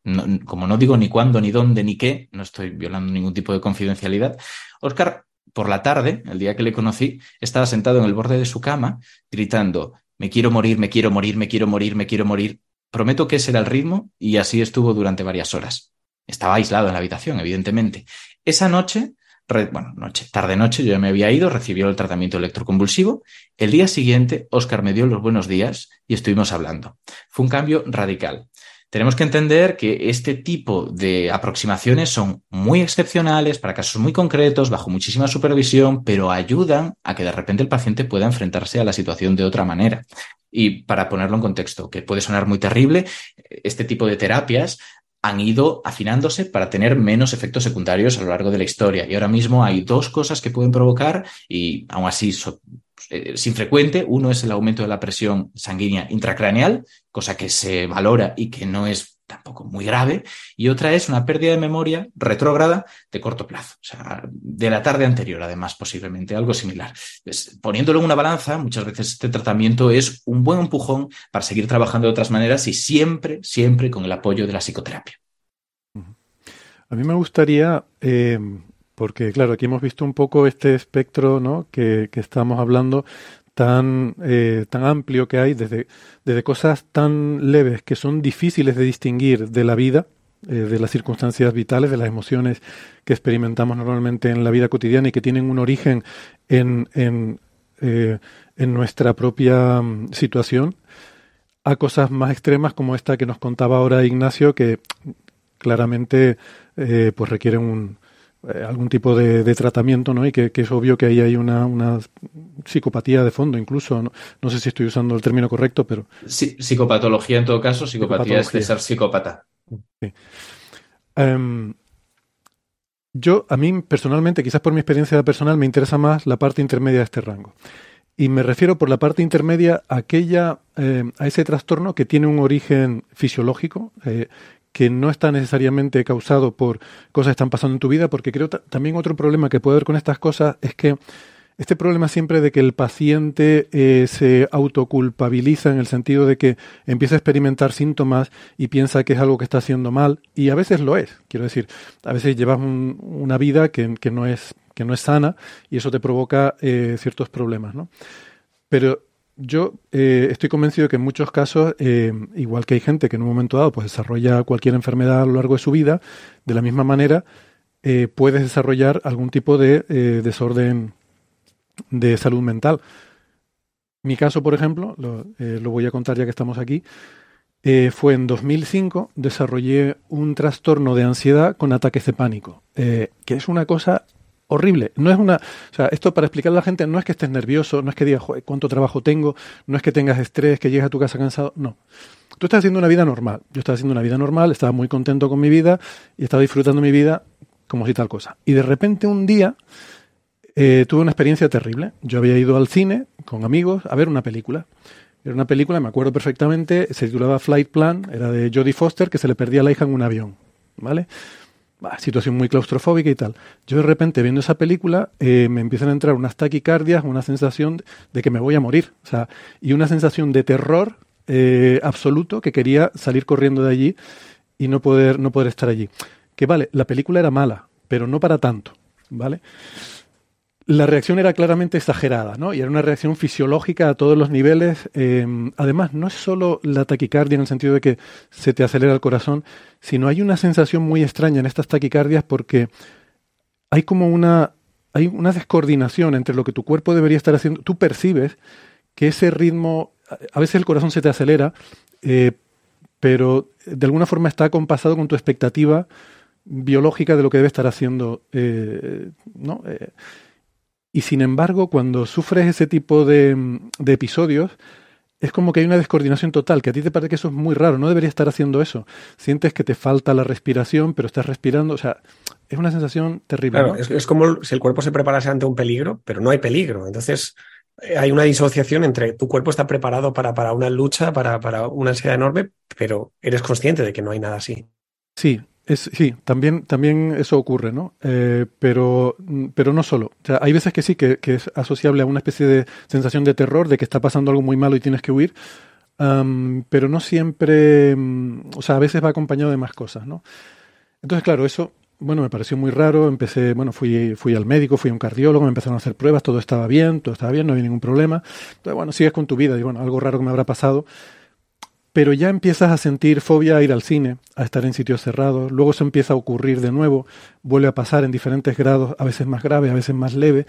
como no digo ni cuándo, ni dónde, ni qué, no estoy violando ningún tipo de confidencialidad. Oscar, por la tarde, el día que le conocí, estaba sentado en el borde de su cama, gritando, me quiero morir, me quiero morir, me quiero morir, me quiero morir. Prometo que ese era el ritmo y así estuvo durante varias horas. Estaba aislado en la habitación, evidentemente. Esa noche, bueno, noche, tarde noche, yo ya me había ido, recibió el tratamiento electroconvulsivo. El día siguiente, Oscar me dio los buenos días y estuvimos hablando. Fue un cambio radical. Tenemos que entender que este tipo de aproximaciones son muy excepcionales para casos muy concretos, bajo muchísima supervisión, pero ayudan a que de repente el paciente pueda enfrentarse a la situación de otra manera. Y para ponerlo en contexto, que puede sonar muy terrible, este tipo de terapias han ido afinándose para tener menos efectos secundarios a lo largo de la historia. Y ahora mismo hay dos cosas que pueden provocar, y aún así eh, es infrecuente. Uno es el aumento de la presión sanguínea intracraneal, cosa que se valora y que no es tampoco muy grave, y otra es una pérdida de memoria retrógrada de corto plazo, o sea, de la tarde anterior, además, posiblemente, algo similar. Pues, poniéndolo en una balanza, muchas veces este tratamiento es un buen empujón para seguir trabajando de otras maneras y siempre, siempre con el apoyo de la psicoterapia. A mí me gustaría eh, porque claro, aquí hemos visto un poco este espectro ¿no? que, estamos hablando tan, eh, tan amplio que hay, desde, desde cosas tan leves que son difíciles de distinguir de la vida, eh, de las circunstancias vitales, de las emociones que experimentamos normalmente en la vida cotidiana y que tienen un origen en, en, eh, en nuestra propia mm, situación, a cosas más extremas como esta que nos contaba ahora Ignacio, que claramente pues requieren un, eh, algún tipo de, tratamiento, ¿no? Y que, es obvio que ahí hay una, una psicopatía de fondo, incluso. ¿no? sé si estoy usando el término correcto, pero. Sí, psicopatología en todo caso, psicopatía es de ser psicópata. Em, yo, a mí personalmente, quizás por mi experiencia personal, me interesa más la parte intermedia de este rango. Y me refiero por la parte intermedia a aquella, em, a ese trastorno que tiene un origen fisiológico, eh, que no está necesariamente causado por cosas que están pasando en tu vida, porque creo también otro problema que puede haber con estas cosas es que este problema siempre de que el paciente eh, se autoculpabiliza en el sentido de que empieza a experimentar síntomas y piensa que es algo que está haciendo mal, y a veces lo es. Quiero decir, a veces llevas una vida que, que, no es, que no es sana y eso te provoca eh, ciertos problemas, ¿no? Pero yo eh, estoy convencido de que en muchos casos, eh, igual que hay gente que en un momento dado pues, desarrolla cualquier enfermedad a lo largo de su vida, de la misma manera eh, puedes desarrollar algún tipo de desorden de salud mental. Mi caso, por ejemplo, lo, lo, voy a contar ya que estamos aquí, fue en 2005, desarrollé un trastorno de ansiedad con ataques de pánico, que es una cosa horrible. No es una, o sea, esto para explicarle a la gente no es que estés nervioso, no es que digas, cuánto trabajo tengo, no es que tengas estrés, que llegues a tu casa cansado, no. Tú estás haciendo una vida normal. Yo estaba haciendo una vida normal, estaba muy contento con mi vida y estaba disfrutando mi vida como si tal cosa. Y de repente un día eh, tuve una experiencia terrible. Yo había ido al cine con amigos a ver una película. Era una película, me acuerdo perfectamente, se titulaba Flight Plan, era de Jodie Foster, que se le perdía la hija en un avión. ¿Vale? Situación muy claustrofóbica y tal. Yo de repente viendo esa película eh, me empiezan a entrar unas taquicardias, una sensación de que me voy a morir, o sea, y una sensación de terror eh, absoluto que quería salir corriendo de allí y no poder, no poder estar allí. Que vale, la película era mala, pero no para tanto. ¿vale? La reacción era claramente exagerada, ¿no? Y era una reacción fisiológica a todos los niveles. Eh, además, no es solo la taquicardia en el sentido de que se te acelera el corazón, sino hay una sensación muy extraña en estas taquicardias porque hay como una, hay una descoordinación entre lo que tu cuerpo debería estar haciendo. Tú percibes que ese ritmo, a veces el corazón se te acelera, eh, pero de alguna forma está compasado con tu expectativa biológica de lo que debe estar haciendo, eh, ¿no? Y sin embargo, cuando sufres ese tipo de, de, episodios, es como que hay una descoordinación total, que a ti te parece que eso es muy raro, no debería estar haciendo eso. Sientes que te falta la respiración, pero estás respirando, o sea, es una sensación terrible. Claro, ¿no? es, es, como si el cuerpo se preparase ante un peligro, pero no hay peligro. Entonces, eh, hay una disociación entre tu cuerpo está preparado para, para una lucha, para, para una ansiedad enorme, pero eres consciente de que no hay nada así. Sí, es, sí, también, también eso ocurre, ¿no? Eh, pero, pero no solo. Hay veces que sí, que, que, es asociable a una especie de sensación de terror, de que está pasando algo muy malo y tienes que huir, pero no siempre, um, o sea, a veces va acompañado de más cosas, ¿no? Entonces, claro, eso, bueno, me pareció muy raro, empecé, bueno, fui, fui al médico, fui a un cardiólogo, me empezaron a hacer pruebas, todo estaba bien, todo estaba bien, no había ningún problema. Entonces, bueno, sigues con tu vida, y bueno, algo raro que me habrá pasado pero ya empiezas a sentir fobia a ir al cine, a estar en sitios cerrados, luego se empieza a ocurrir de nuevo, vuelve a pasar en diferentes grados, a veces más grave, a veces más leve,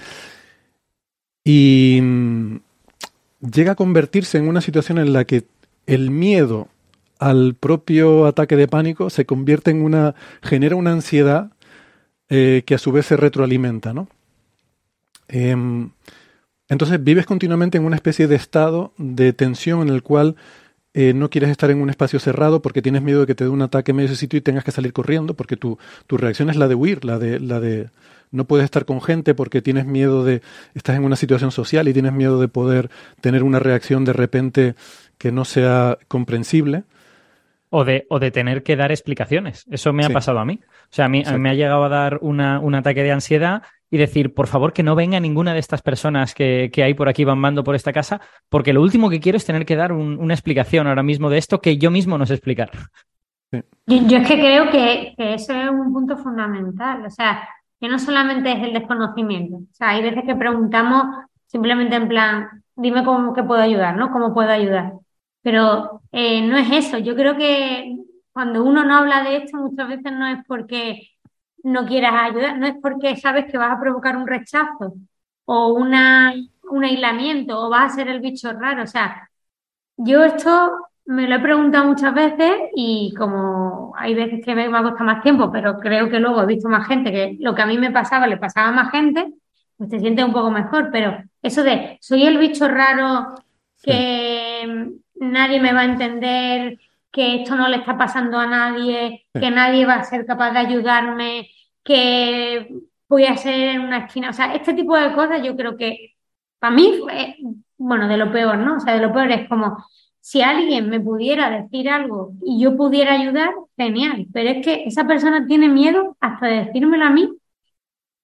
y mm, llega a convertirse en una situación en la que el miedo al propio ataque de pánico se convierte en una, genera una ansiedad eh, que a su vez se retroalimenta, ¿no? Eh, entonces vives continuamente en una especie de estado de tensión en el cual eh, no quieres estar en un espacio cerrado porque tienes miedo de que te dé un ataque en medio de ese sitio y tengas que salir corriendo, porque tu, tu reacción es la de huir, la de, la de no puedes estar con gente porque tienes miedo de, estás en una situación social y tienes miedo de poder tener una reacción de repente que no sea comprensible. O de, o de tener que dar explicaciones. Eso me sí. ha pasado a mí. O sea, a mí, a mí me ha llegado a dar una, un ataque de ansiedad y decir, por favor, que no venga ninguna de estas personas que, que hay por aquí bambando por esta casa, porque lo último que quiero es tener que dar un, una explicación ahora mismo de esto que yo mismo no sé explicar. Sí. Yo, yo, es que creo que, que eso es un punto fundamental. O sea, que no solamente es el desconocimiento. O sea, hay veces que preguntamos simplemente en plan, dime cómo que puedo ayudar, ¿no? ¿Cómo puedo ayudar? Pero eh, no es eso. Yo creo que cuando uno no habla de esto, muchas veces no es porque no quieras ayudar, no es porque sabes que vas a provocar un rechazo o una, un aislamiento o vas a ser el bicho raro. O sea, yo esto me lo he preguntado muchas veces y como hay veces que me, me ha costado más tiempo, pero creo que luego he visto más gente que lo que a mí me pasaba le pasaba a más gente, pues te sientes un poco mejor. Pero eso de soy el bicho raro que sí. nadie me va a entender, que esto no le está pasando a nadie, que nadie va a ser capaz de ayudarme, que voy a ser en una esquina. O sea, este tipo de cosas yo creo que para mí fue, bueno, de lo peor, ¿no? O sea, de lo peor es como si alguien me pudiera decir algo y yo pudiera ayudar, genial. Pero es que esa persona tiene miedo hasta de decírmelo a mí,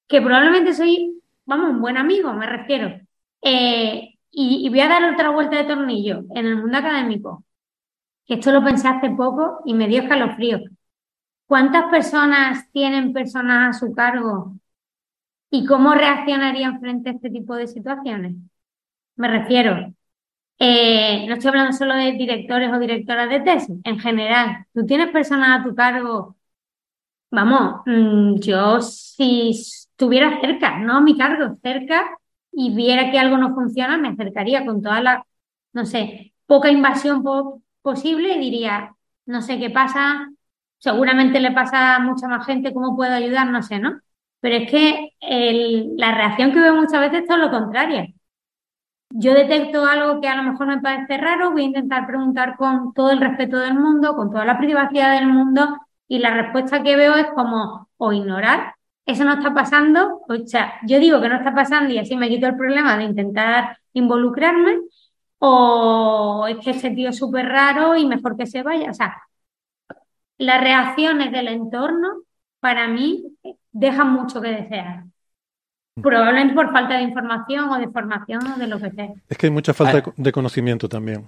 que probablemente soy, vamos, un buen amigo, me refiero. Eh, y, y voy a dar otra vuelta de tornillo en el mundo académico. Esto lo pensé hace poco y me dio escalofrío. ¿Cuántas personas tienen personas a su cargo y cómo reaccionarían frente a este tipo de situaciones? Me refiero, eh, no estoy hablando solo de directores o directoras de tesis, en general, tú tienes personas a tu cargo, vamos, mmm, yo si estuviera cerca, no a mi cargo, cerca y viera que algo no funciona, me acercaría con toda la, no sé, poca invasión po posible diría, no sé qué pasa, seguramente le pasa a mucha más gente, ¿cómo puedo ayudar? No sé, ¿no? Pero es que el, la reacción que veo muchas veces es todo lo contrario. Yo detecto algo que a lo mejor me parece raro, voy a intentar preguntar con todo el respeto del mundo, con toda la privacidad del mundo, y la respuesta que veo es como o ignorar, eso no está pasando, o sea, yo digo que no está pasando y así me quito el problema de intentar involucrarme, o es que ese tío es súper raro y mejor que se vaya. O sea, las reacciones del entorno, para mí, dejan mucho que desear. Probablemente por falta de información o de formación o de lo que sea. Es que hay mucha falta de conocimiento también.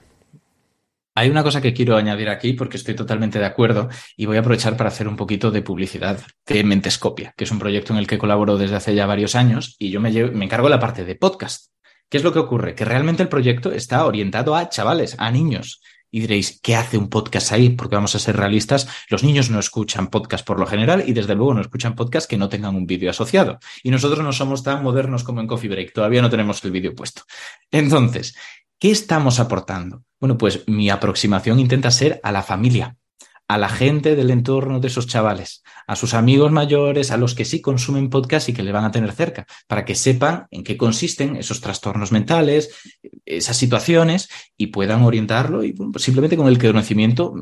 Hay una cosa que quiero añadir aquí porque estoy totalmente de acuerdo y voy a aprovechar para hacer un poquito de publicidad de Mentescopia, que es un proyecto en el que colaboro desde hace ya varios años y yo me, me encargo de la parte de podcast. ¿Qué es lo que ocurre? Que realmente el proyecto está orientado a chavales, a niños. Y diréis, ¿qué hace un podcast ahí? Porque vamos a ser realistas, los niños no escuchan podcast por lo general y desde luego no escuchan podcast que no tengan un vídeo asociado. Y nosotros no somos tan modernos como en Coffee Break, todavía no tenemos el vídeo puesto. Entonces, ¿qué estamos aportando? Bueno, pues mi aproximación intenta ser a la familia, a la gente del entorno de esos chavales, a sus amigos mayores, a los que sí consumen podcast y que le van a tener cerca, para que sepan en qué consisten esos trastornos mentales, esas situaciones y puedan orientarlo y simplemente con el conocimiento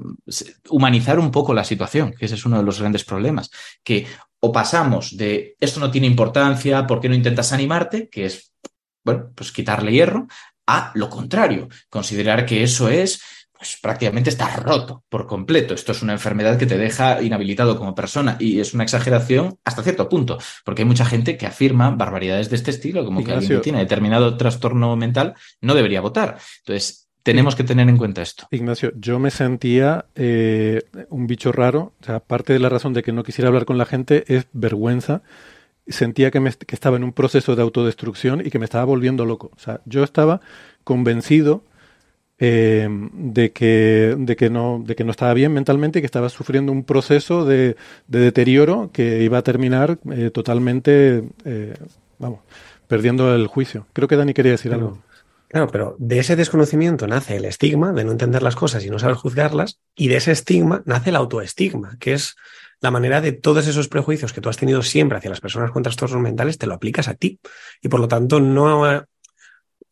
humanizar un poco la situación, que ese es uno de los grandes problemas, que o pasamos de esto no tiene importancia, ¿por qué no intentas animarte? que es, bueno, pues quitarle hierro, a lo contrario, considerar que eso es pues prácticamente está roto por completo. Esto es una enfermedad que te deja inhabilitado como persona y es una exageración hasta cierto punto, porque hay mucha gente que afirma barbaridades de este estilo, como que alguien que tiene determinado trastorno mental no debería votar. Entonces, tenemos que tener en cuenta esto. Ignacio, yo me sentía eh, un bicho raro. O sea, parte de la razón de que no quisiera hablar con la gente es vergüenza. Sentía que, me, que estaba en un proceso de autodestrucción y que me estaba volviendo loco. O sea, yo estaba convencido eh, de, que, de, que no, de que no estaba bien mentalmente y que estaba sufriendo un proceso de, deterioro que iba a terminar eh, totalmente, eh, vamos, perdiendo el juicio. Creo que Dani quería decir algo. Claro, pero de ese desconocimiento nace el estigma de no entender las cosas y no saber juzgarlas, y de ese estigma nace el autoestigma, que es la manera de todos esos prejuicios que tú has tenido siempre hacia las personas con trastornos mentales, te lo aplicas a ti. Y por lo tanto, no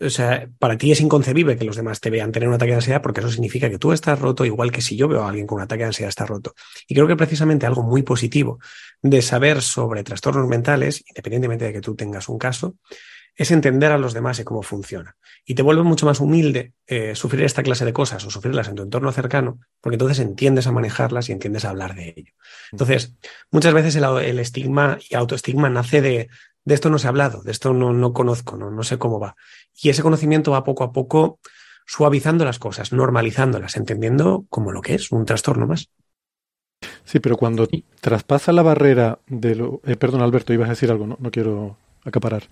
o sea, para ti es inconcebible que los demás te vean tener un ataque de ansiedad porque eso significa que tú estás roto, igual que si yo veo a alguien con un ataque de ansiedad está roto. Y creo que precisamente algo muy positivo de saber sobre trastornos mentales, independientemente de que tú tengas un caso, es entender a los demás y cómo funciona. Y te vuelve mucho más humilde eh, sufrir esta clase de cosas o sufrirlas en tu entorno cercano, porque entonces entiendes a manejarlas y entiendes a hablar de ello. Entonces, muchas veces el, el estigma y autoestigma nace de, de esto no se ha hablado, de esto no, no conozco, no, no sé cómo va. Y ese conocimiento va poco a poco suavizando las cosas, normalizándolas, entendiendo como lo que es, un trastorno más. Sí, pero cuando traspasa la barrera de lo... Eh, perdón, Alberto, ibas a decir algo, no, no quiero acaparar.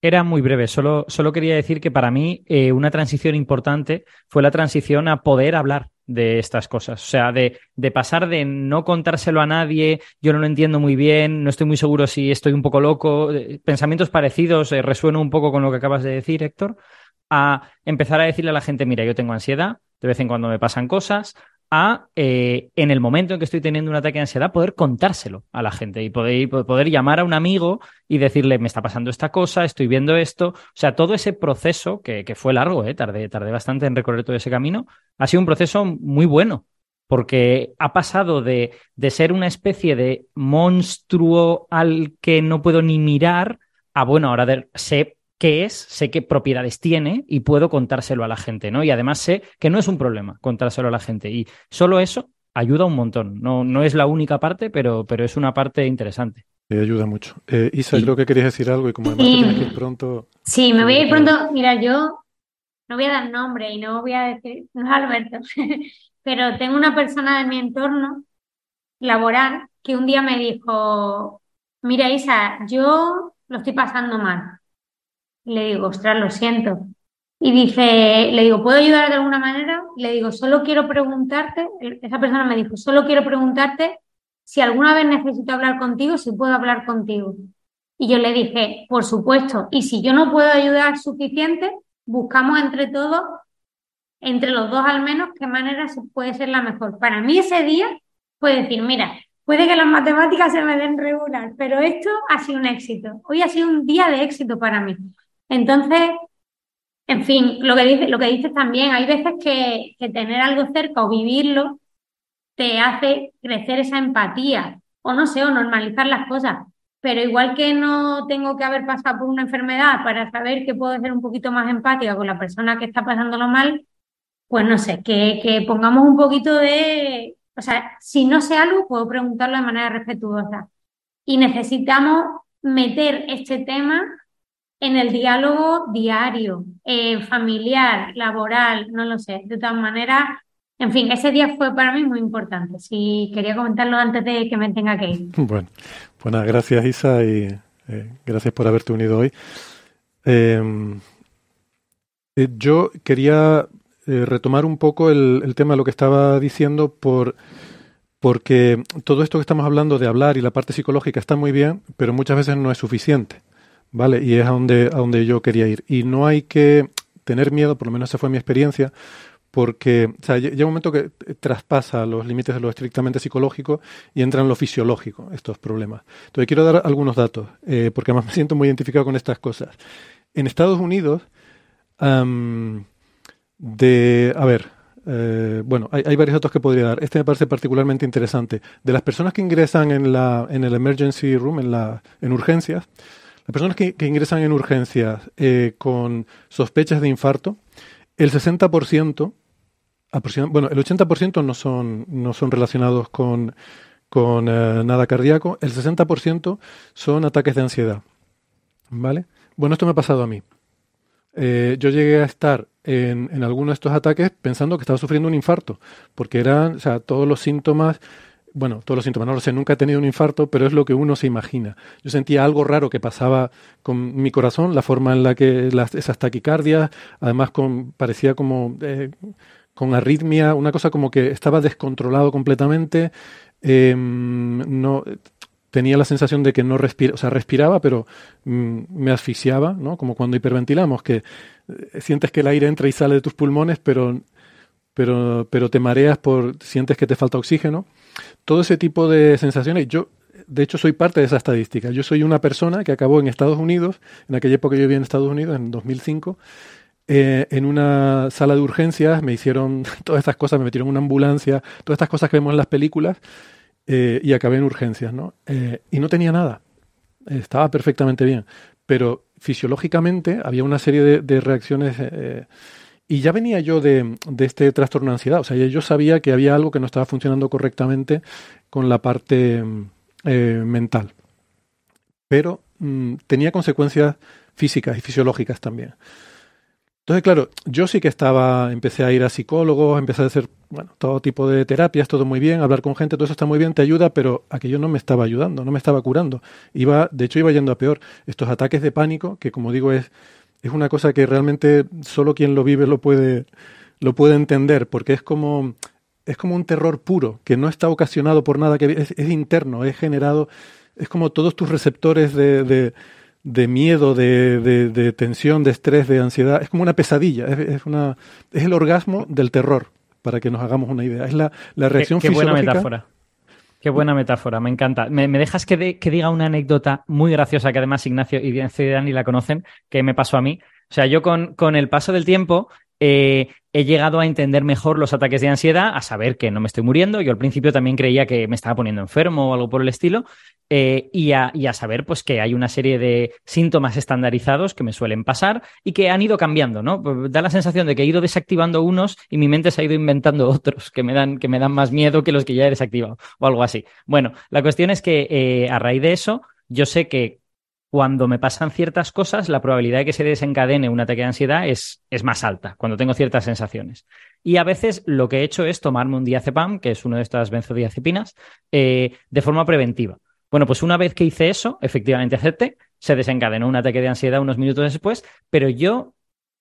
Era muy breve, solo, solo quería decir que para mí eh, una transición importante fue la transición a poder hablar de estas cosas. O sea, de, de, pasar de no contárselo a nadie, yo no lo entiendo muy bien, no estoy muy seguro si estoy un poco loco, pensamientos parecidos, eh, resueno un poco con lo que acabas de decir, Héctor, a empezar a decirle a la gente, mira, yo tengo ansiedad, de vez en cuando me pasan cosas, a, eh, en el momento en que estoy teniendo un ataque de ansiedad, poder contárselo a la gente y poder, poder llamar a un amigo y decirle, me está pasando esta cosa, estoy viendo esto. O sea, todo ese proceso, que, que fue largo, eh, tardé, tardé bastante en recorrer todo ese camino, ha sido un proceso muy bueno, porque ha pasado de, de ser una especie de monstruo al que no puedo ni mirar a, bueno, ahora sé qué es, sé qué propiedades tiene y puedo contárselo a la gente, ¿no? Y además sé que no es un problema contárselo a la gente. Y solo eso ayuda un montón. No, no es la única parte, pero, pero es una parte interesante. ayuda mucho. Eh, Isa, creo que querías decir algo y como además tienes que ir pronto. Sí, me voy a ir pronto. Mira, yo no voy a dar nombre y no voy a decir, no es Alberto, pero tengo una persona de mi entorno laboral que un día me dijo, mira Isa, yo lo estoy pasando mal le digo, ostras, lo siento. Y dice, le digo, ¿puedo ayudar de alguna manera? Le digo, solo quiero preguntarte, esa persona me dijo, solo quiero preguntarte si alguna vez necesito hablar contigo, si puedo hablar contigo. Y yo le dije, por supuesto, y si yo no puedo ayudar suficiente, buscamos entre todos, entre los dos al menos, qué manera puede ser la mejor. Para mí ese día fue decir, mira, puede que las matemáticas se me den regular, pero esto ha sido un éxito. Hoy ha sido un día de éxito para mí. Entonces, en fin, lo que dices, lo que dices también, hay veces que, tener algo cerca o vivirlo te hace crecer esa empatía, o no sé, o normalizar las cosas. Pero igual que no tengo que haber pasado por una enfermedad para saber que puedo ser un poquito más empática con la persona que está pasándolo mal, pues no sé, que, que pongamos un poquito de, o sea, si no sé algo, puedo preguntarlo de manera respetuosa. Y necesitamos meter este tema en el diálogo diario, eh, familiar, laboral, no lo sé. De todas maneras, en fin, ese día fue para mí muy importante. Si quería comentarlo antes de que me tenga que ir. Bueno, pues nada, gracias Isa y eh, gracias por haberte unido hoy. Em, eh, yo quería retomar un poco el, el, tema de lo que estaba diciendo por porque todo esto que estamos hablando de hablar y la parte psicológica está muy bien, pero muchas veces no es suficiente. ¿Vale? Y es a donde, a donde yo quería ir. Y no hay que tener miedo, por lo menos esa fue mi experiencia, porque o sea, llega un momento que traspasa los límites de lo estrictamente psicológico y entra en lo fisiológico estos problemas. Entonces quiero dar algunos datos, eh, porque además me siento muy identificado con estas cosas. En Estados Unidos, de, a ver, eh, bueno, hay, hay, varios datos que podría dar. Este me parece particularmente interesante. De las personas que ingresan en, la, en el emergency room, en, la, en urgencias, las personas que, ingresan en urgencias eh, con sospechas de infarto, el 60%, bueno, el 80% no son, no son relacionados con, con eh, nada cardíaco, el 60% son ataques de ansiedad. ¿Vale? Bueno, esto me ha pasado a mí. Eh, yo llegué a estar en, en alguno de estos ataques pensando que estaba sufriendo un infarto, porque eran, o sea, todos los síntomas bueno, todos los síntomas, no lo sé, nunca he tenido un infarto, pero es lo que uno se imagina. Yo sentía algo raro que pasaba con mi corazón, la forma en la que las, esas taquicardias, además con, parecía como eh, con arritmia, una cosa como que estaba descontrolado completamente, em, no tenía la sensación de que no respira, o sea, respiraba, pero mm, me asfixiaba, ¿no? Como cuando hiperventilamos, que eh, sientes que el aire entra y sale de tus pulmones, pero pero, pero te mareas por sientes que te falta oxígeno todo ese tipo de sensaciones. Yo, de hecho, soy parte de esa estadística. Yo soy una persona que acabó en Estados Unidos, en aquella época yo vivía en Estados Unidos, en 2005, eh, en una sala de urgencias, me hicieron todas estas cosas, me metieron en una ambulancia, todas estas cosas que vemos en las películas, eh, y acabé en urgencias, ¿no? Eh, y no tenía nada. Estaba perfectamente bien. Pero fisiológicamente había una serie de, de reacciones y ya venía yo de, este trastorno de ansiedad, o sea, yo sabía que había algo que no estaba funcionando correctamente con la parte eh, mental. Pero mm, tenía consecuencias físicas y fisiológicas también. Entonces, claro, yo sí que estaba, empecé a ir a psicólogos, empecé a hacer, bueno, todo tipo de terapias, todo muy bien, hablar con gente, todo eso está muy bien, te ayuda, pero aquello no me estaba ayudando, no me estaba curando. Iba, de hecho, iba yendo a peor. Estos ataques de pánico, que como digo es es una cosa que realmente solo quien lo vive lo puede, lo puede entender, porque es como, es como un terror puro, que no está ocasionado por nada, que es, es interno, es generado, es como todos tus receptores de, de, de miedo, de, de, tensión, de estrés, de ansiedad, es como una pesadilla, es, es, una, es el orgasmo del terror, para que nos hagamos una idea. Es la, la reacción qué, qué buena metáfora. Qué buena metáfora, me encanta. ¿Me, dejas que, diga una anécdota muy graciosa que además Ignacio y Dani la conocen, que me pasó a mí? O sea, yo con, con el paso del tiempo eh, he llegado a entender mejor los ataques de ansiedad, a saber que no me estoy muriendo. Yo al principio también creía que me estaba poniendo enfermo o algo por el estilo, eh, y, a, saber pues que hay una serie de síntomas estandarizados que me suelen pasar y que han ido cambiando, ¿no? Pues, da la sensación de que he ido desactivando unos y mi mente se ha ido inventando otros que me dan, que me dan más miedo que los que ya he desactivado o algo así. Bueno, la cuestión es que eh, a raíz de eso, yo sé que cuando me pasan ciertas cosas, la probabilidad de que se desencadene un ataque de ansiedad es, es, más alta, cuando tengo ciertas sensaciones. Y a veces lo que he hecho es tomarme un diazepam, que es una de estas benzodiazepinas, eh, de forma preventiva. Bueno, pues una vez que hice eso, efectivamente acepté, se desencadenó un ataque de ansiedad unos minutos después, pero yo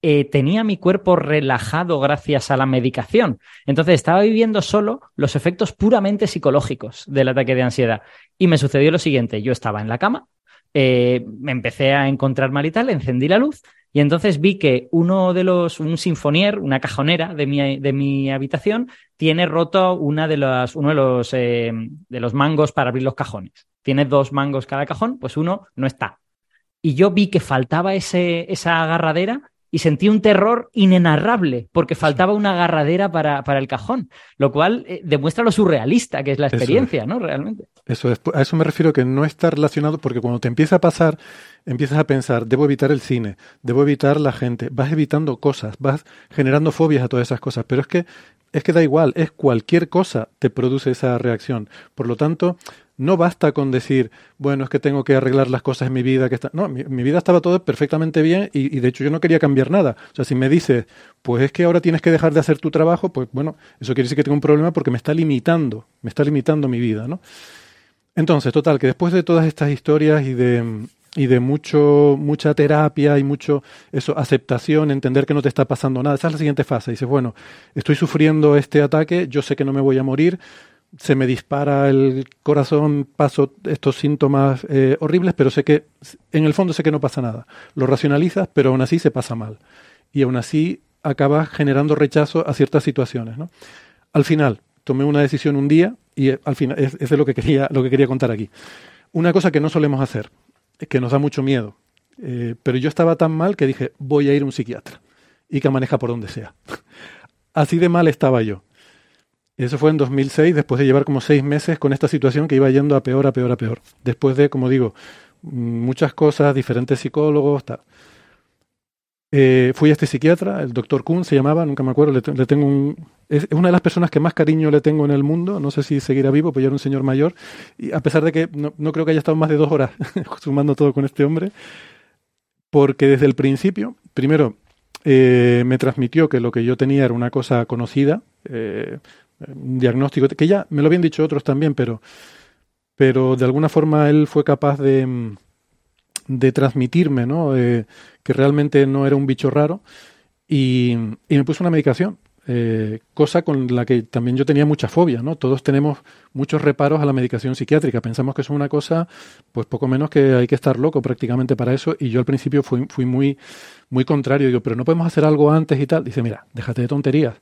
eh, tenía mi cuerpo relajado gracias a la medicación. Entonces estaba viviendo solo los efectos puramente psicológicos del ataque de ansiedad. Y me sucedió lo siguiente, yo estaba en la cama, eh, me empecé a encontrar mal y tal, encendí la luz y entonces vi que uno de los, un sinfonier, una cajonera de mi, de mi habitación, tiene roto una de las, uno de los, eh, de los mangos para abrir los cajones. Tiene dos mangos cada cajón, pues uno no está. Y yo vi que faltaba ese, esa agarradera y sentí un terror inenarrable porque faltaba una agarradera para, para el cajón, lo cual eh, demuestra lo surrealista que es la experiencia, ¿no? Realmente. Eso es, a eso me refiero que no está relacionado porque cuando te empieza a pasar, empiezas a pensar, debo evitar el cine, debo evitar la gente, vas evitando cosas, vas generando fobias a todas esas cosas, pero es que es que da igual, es cualquier cosa te produce esa reacción. Por lo tanto, No basta con decir, bueno, es que tengo que arreglar las cosas en mi vida. Que está... No, mi, vida estaba todo perfectamente bien y, y, de hecho yo no quería cambiar nada. O sea, si me dices, pues es que ahora tienes que dejar de hacer tu trabajo, pues bueno, eso quiere decir que tengo un problema porque me está limitando, me está limitando mi vida, ¿no? Entonces, total, que después de todas estas historias y de, y de mucho, mucha terapia y mucho eso, aceptación, entender que no te está pasando nada. Esa es la siguiente fase. Dices, bueno, estoy sufriendo este ataque, yo sé que no me voy a morir, se me dispara el corazón, paso estos síntomas eh, horribles, pero sé que, en el fondo sé que no pasa nada. Lo racionalizas, pero aún así se pasa mal. Y aún así acabas generando rechazo a ciertas situaciones. ¿no? Al final, tomé una decisión un día y eh, al final, es, es lo que quería, lo que quería contar aquí. Una cosa que no solemos hacer, que nos da mucho miedo. Eh, pero yo estaba tan mal que dije, voy a ir a un psiquiatra y que maneja por donde sea. Así de mal estaba yo. Eso fue en 2006, después de llevar como seis meses con esta situación que iba yendo a peor, a peor, a peor. Después de, como digo, muchas cosas, diferentes psicólogos, tal. Eh, fui a este psiquiatra, el doctor Kuhn se llamaba, nunca me acuerdo, le, tengo un, es una de las personas que más cariño le tengo en el mundo, no sé si seguirá vivo, pues ya era un señor mayor, y a pesar de que no, no creo que haya estado más de dos horas sumando todo con este hombre, porque desde el principio, primero, eh, me transmitió que lo que yo tenía era una cosa conocida, eh, un diagnóstico, que ya me lo habían dicho otros también, pero, pero de alguna forma él fue capaz de, de transmitirme, ¿no? Eh, que realmente no era un bicho raro y, me puso una medicación. Eh, cosa con la que también yo tenía mucha fobia, ¿no? Todos tenemos muchos reparos a la medicación psiquiátrica. Pensamos que es una cosa, pues poco menos que hay que estar loco prácticamente para eso. Y yo al principio fui, fui muy, muy contrario. Digo, pero no podemos hacer algo antes y tal. Dice, mira, déjate de tonterías.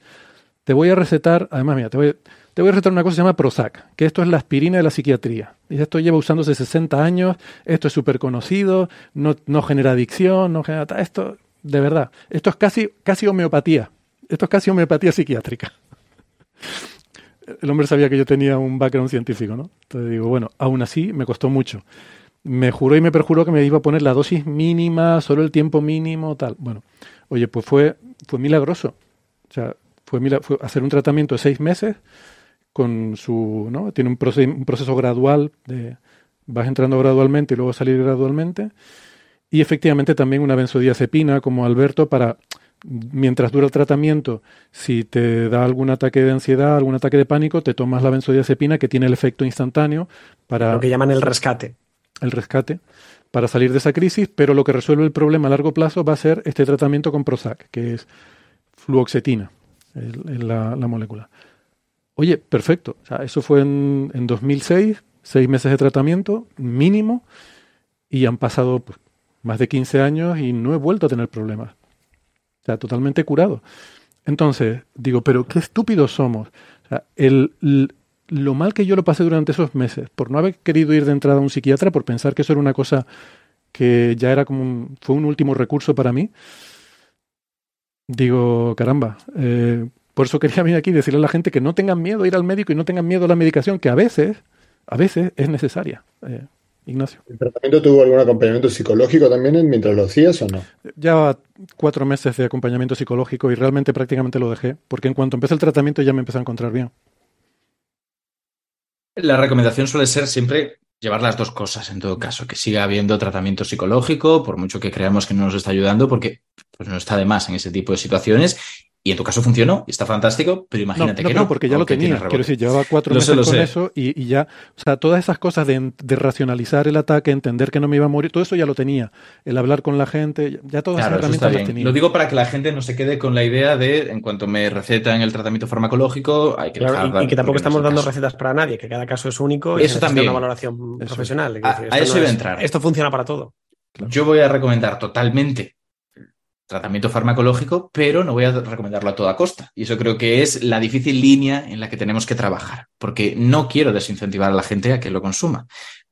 Te voy a recetar, además, mira, te voy, te voy a recetar una cosa que se llama Prozac, que esto es la aspirina de la psiquiatría. Y esto lleva usándose 60 años, esto es súper conocido, no, no genera adicción, no genera... Esto, de verdad, esto es casi, casi homeopatía. Esto es casi homeopatía psiquiátrica. El hombre sabía que yo tenía un background científico, ¿no? Entonces digo, bueno, aún así me costó mucho. Me juró y me perjuró que me iba a poner la dosis mínima, solo el tiempo mínimo, tal. Bueno, oye, pues fue, fue milagroso. O sea, fue, fue hacer un tratamiento de seis meses con su, ¿no? Tiene un proceso, un proceso gradual de vas entrando gradualmente y luego salir gradualmente. Y efectivamente también una benzodiazepina como Alberto para mientras dura el tratamiento, si te da algún ataque de ansiedad, algún ataque de pánico, te tomas la benzodiazepina que tiene el efecto instantáneo para... Lo que llaman el rescate. El rescate, para salir de esa crisis, pero lo que resuelve el problema a largo plazo va a ser este tratamiento con Prozac, que es fluoxetina, el, la, la, molécula. Oye, perfecto. O sea, eso fue en, en 2006, seis meses de tratamiento mínimo, y han pasado pues, más de 15 años y no he vuelto a tener problemas. O sea, totalmente curado. Entonces, digo, pero qué estúpidos somos. O sea, el, lo mal que yo lo pasé durante esos meses, por no haber querido ir de entrada a un psiquiatra, por pensar que eso era una cosa que ya era como un, fue un último recurso para mí, digo, caramba, eh, por eso quería venir aquí y decirle a la gente que no tengan miedo a ir al médico y no tengan miedo a la medicación, que a veces, a veces es necesaria. Eh, Ignacio. ¿El tratamiento tuvo algún acompañamiento psicológico también mientras lo hacías o no? Ya cuatro meses de acompañamiento psicológico y realmente prácticamente lo dejé, porque en cuanto empecé el tratamiento ya me empecé a encontrar bien. La recomendación suele ser siempre llevar las dos cosas en todo caso, que siga habiendo tratamiento psicológico, por mucho que creamos que no nos está ayudando, porque pues, no está de más en ese tipo de situaciones, y en tu caso funcionó y está fantástico, pero imagínate no, no, que no. porque ya lo tenía. Quiero decir, llevaba cuatro lo meses sé, lo con sé. eso y, y, ya, o sea, todas esas cosas de, de, racionalizar el ataque, entender que no me iba a morir, todo eso ya lo tenía. El hablar con la gente, ya todas claro, esas herramientas las tenía. Lo digo para que la gente no se quede con la idea de, en cuanto me recetan el tratamiento farmacológico, hay que claro, dejar y, y, que tampoco estamos no dando caso. recetas para nadie, que cada caso es único y eso también una valoración eso. profesional. A, decir, a eso no iba a entrar. Esto funciona para todo. Claro. Yo voy a recomendar totalmente tratamiento farmacológico, pero no voy a recomendarlo a toda costa. Y eso creo que es la difícil línea en la que tenemos que trabajar, porque no quiero desincentivar a la gente a que lo consuma,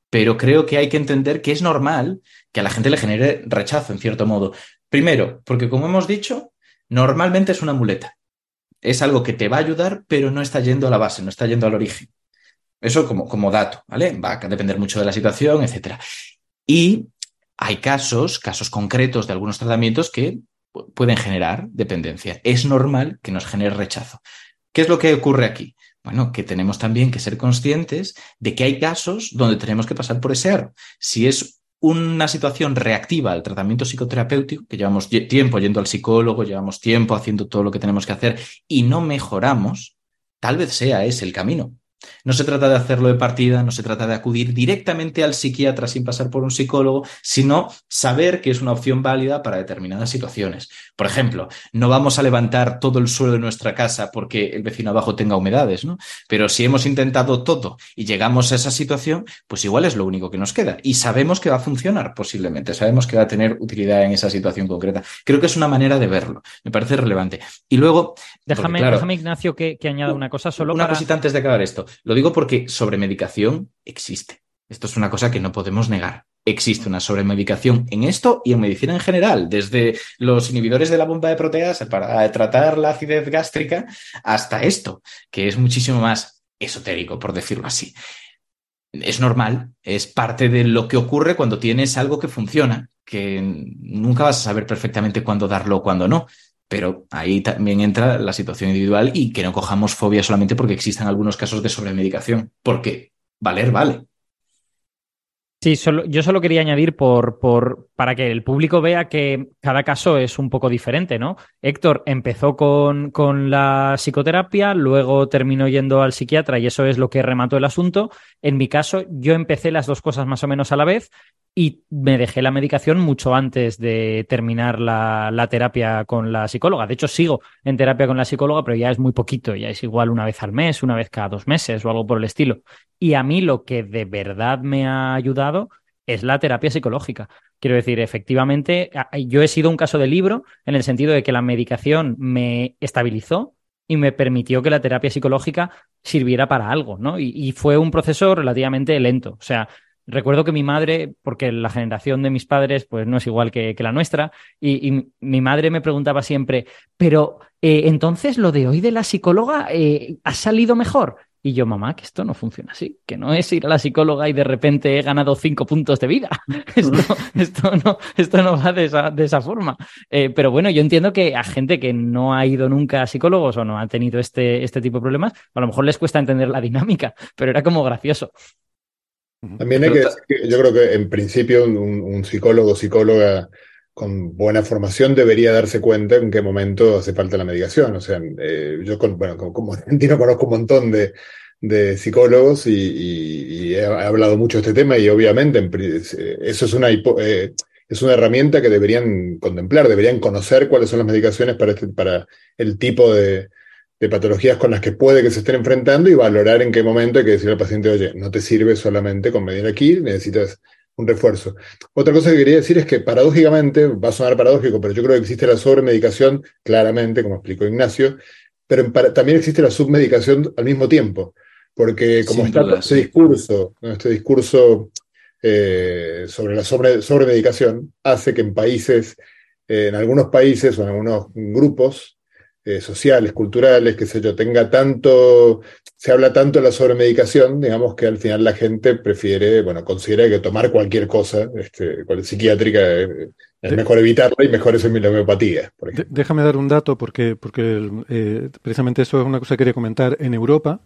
pero creo que hay que entender que es normal que a la gente le genere rechazo, en cierto modo. Primero, porque como hemos dicho, normalmente es una muleta. Es algo que te va a ayudar, pero no está yendo a la base, no está yendo al origen. Eso como, como dato, ¿vale? Va a depender mucho de la situación, etcétera. Y hay casos, casos concretos de algunos tratamientos que pueden generar dependencia. Es normal que nos genere rechazo. ¿Qué es lo que ocurre aquí? Bueno, que tenemos también que ser conscientes de que hay casos donde tenemos que pasar por ese aro. Si es una situación reactiva al tratamiento psicoterapéutico, que llevamos tiempo yendo al psicólogo, llevamos tiempo haciendo todo lo que tenemos que hacer y no mejoramos, tal vez sea ese el camino. No se trata de hacerlo de partida, no se trata de acudir directamente al psiquiatra sin pasar por un psicólogo, sino saber que es una opción válida para determinadas situaciones. Por ejemplo, no vamos a levantar todo el suelo de nuestra casa porque el vecino abajo tenga humedades, ¿no? Pero si hemos intentado todo y llegamos a esa situación, pues igual es lo único que nos queda. Y sabemos que va a funcionar posiblemente, sabemos que va a tener utilidad en esa situación concreta. Creo que es una manera de verlo, me parece relevante. Y luego... Déjame, déjame Ignacio, que, añada una cosa solo. Una cosita antes de acabar esto. Lo digo porque sobremedicación existe. Esto es una cosa que no podemos negar. Existe una sobremedicación en esto y en medicina en general, desde los inhibidores de la bomba de proteas para tratar la acidez gástrica hasta esto, que es muchísimo más esotérico, por decirlo así. Es normal, es parte de lo que ocurre cuando tienes algo que funciona, que nunca vas a saber perfectamente cuándo darlo o cuándo no. Pero ahí también entra la situación individual y que no cojamos fobia solamente porque existan algunos casos de sobremedicación, porque valer vale. Sí, solo, yo solo quería añadir por, por, para que el público vea que cada caso es un poco diferente, ¿no? Héctor empezó con, con, la psicoterapia, luego terminó yendo al psiquiatra y eso es lo que remató el asunto. En mi caso, yo empecé las dos cosas más o menos a la vez y me dejé la medicación mucho antes de terminar la, terapia con la psicóloga. De hecho, sigo en terapia con la psicóloga, pero ya es muy poquito, ya es igual una vez al mes, una vez cada dos meses o algo por el estilo. Y a mí lo que de verdad me ha ayudado es la terapia psicológica. Quiero decir, efectivamente, yo he sido un caso de libro en el sentido de que la medicación me estabilizó y me permitió que la terapia psicológica sirviera para algo, ¿no? Y, y fue un proceso relativamente lento. O sea, Recuerdo que mi madre, porque la generación de mis padres pues no es igual que, la nuestra, y, mi madre me preguntaba siempre, pero eh, entonces lo de hoy de la psicóloga eh, ha salido mejor. Y yo, mamá, que esto no funciona así, que no es ir a la psicóloga y de repente he ganado cinco puntos de vida. esto, esto, no, esto no va de esa, de esa forma. Eh, pero bueno, yo entiendo que a gente que no ha ido nunca a psicólogos o no ha tenido este, este tipo de problemas, a lo mejor les cuesta entender la dinámica, pero era como gracioso. También hay que decir que yo creo que en principio un, psicólogo o psicóloga con buena formación debería darse cuenta en qué momento hace falta la medicación. O sea, eh, yo bueno, como, argentino conozco un montón de, psicólogos y, he hablado mucho de este tema y obviamente eh, eso es una, eh, es una herramienta que deberían contemplar, deberían conocer cuáles son las medicaciones para, este, para el tipo de, de patologías con las que puede que se estén enfrentando y valorar en qué momento hay que decirle al paciente, oye, no te sirve solamente con medir aquí, necesitas un refuerzo. Otra cosa que quería decir es que paradójicamente, va a sonar paradójico, pero yo creo que existe la sobremedicación, claramente, como explicó Ignacio, pero también existe la submedicación al mismo tiempo, porque como está este discurso, este discurso eh, sobre la sobre, sobremedicación, hace que en países, en algunos países o en algunos grupos, eh, sociales, culturales, que sé yo, tenga tanto, se habla tanto de la sobremedicación, digamos que al final la gente prefiere, bueno, considera que tomar cualquier cosa, este, psiquiátrica, eh, es mejor evitarla y mejor es la homeopatía. déjame dar un dato porque, porque eh, precisamente eso es una cosa que quería comentar. En Europa,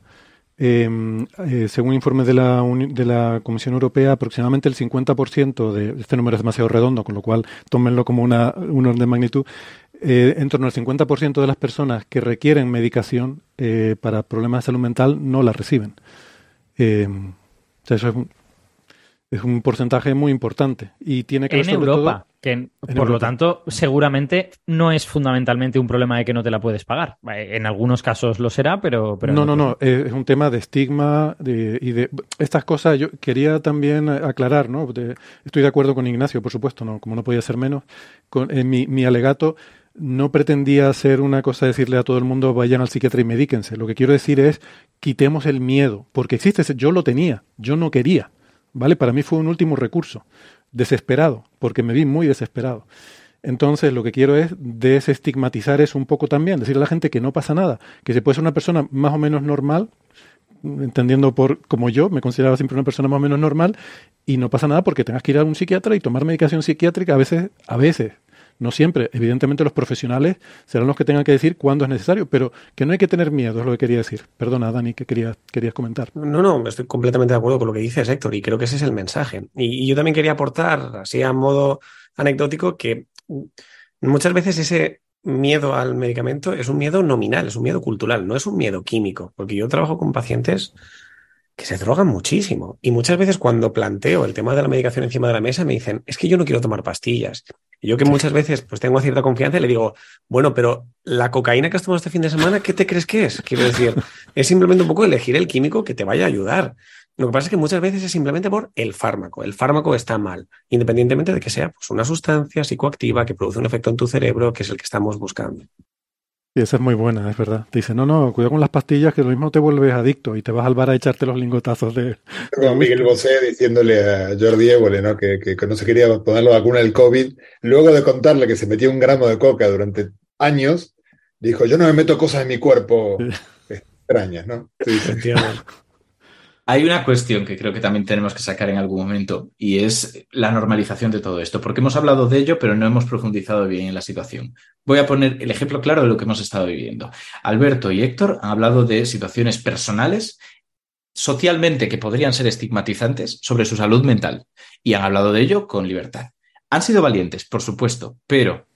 em, según informes de la, de la Comisión Europea, aproximadamente el 50% de este número es demasiado redondo, con lo cual tómenlo como una, un orden de magnitud. Eh, en torno al 50% de las personas que requieren medicación eh, para problemas de salud mental no la reciben. Eh, eso es un, porcentaje muy importante y tiene que en Europa, que por lo tanto seguramente no es fundamentalmente un problema de que no te la puedes pagar. En algunos casos lo será, pero, pero no, no, no, es un tema de estigma y de estas cosas. Yo quería también aclarar, ¿no? estoy de acuerdo con Ignacio, por supuesto, no, como no podía ser menos. Con, mi, mi alegato no pretendía hacer una cosa, decirle a todo el mundo vayan al psiquiatra y medíquense. Lo que quiero decir es quitemos el miedo, porque existe, yo lo tenía, yo no quería, ¿vale? Para mí fue un último recurso, desesperado, porque me vi muy desesperado. Entonces, lo que quiero es desestigmatizar eso un poco también, decirle a la gente que no pasa nada, que se puede ser una persona más o menos normal, entendiendo por como yo, me consideraba siempre una persona más o menos normal, y no pasa nada porque tengas que ir a un psiquiatra y tomar medicación psiquiátrica a veces, a veces, No siempre. Evidentemente los profesionales serán los que tengan que decir cuándo es necesario, pero que no hay que tener miedo, es lo que quería decir. Perdona, Dani, que querías, querías comentar. No, no, estoy completamente de acuerdo con lo que dices, Héctor, y creo que ese es el mensaje. Y, y yo también quería aportar, así a modo anecdótico, que muchas veces ese miedo al medicamento es un miedo nominal, es un miedo cultural, no es un miedo químico, porque yo trabajo con pacientes que se drogan muchísimo. Y muchas veces cuando planteo el tema de la medicación encima de la mesa me dicen, es que yo no quiero tomar pastillas. Y yo que muchas veces pues tengo cierta confianza y le digo, bueno, pero la cocaína que has tomado este fin de semana, ¿qué te crees que es? Quiero decir, es simplemente un poco elegir el químico que te vaya a ayudar. Lo que pasa es que muchas veces es simplemente por el fármaco. El fármaco está mal, independientemente de que sea pues, una sustancia psicoactiva que produce un efecto en tu cerebro, que es el que estamos buscando. Y esa es muy buena, es verdad. Te dice, no, no, cuidado con las pastillas, que lo mismo te vuelves adicto y te vas al bar a echarte los lingotazos de... Como Miguel Bosé diciéndole a Jordi Évole, ¿no? Que, que, que, no se quería poner la vacuna del COVID, luego de contarle que se metía un gramo de coca durante años, dijo, yo no me meto cosas en mi cuerpo extrañas, ¿no? Sí, Hay una cuestión que creo que también tenemos que sacar en algún momento y es la normalización de todo esto, porque hemos hablado de ello, pero no hemos profundizado bien en la situación. Voy a poner el ejemplo claro de lo que hemos estado viviendo. Alberto y Héctor han hablado de situaciones personales socialmente que podrían ser estigmatizantes sobre su salud mental y han hablado de ello con libertad. Han sido valientes, por supuesto, pero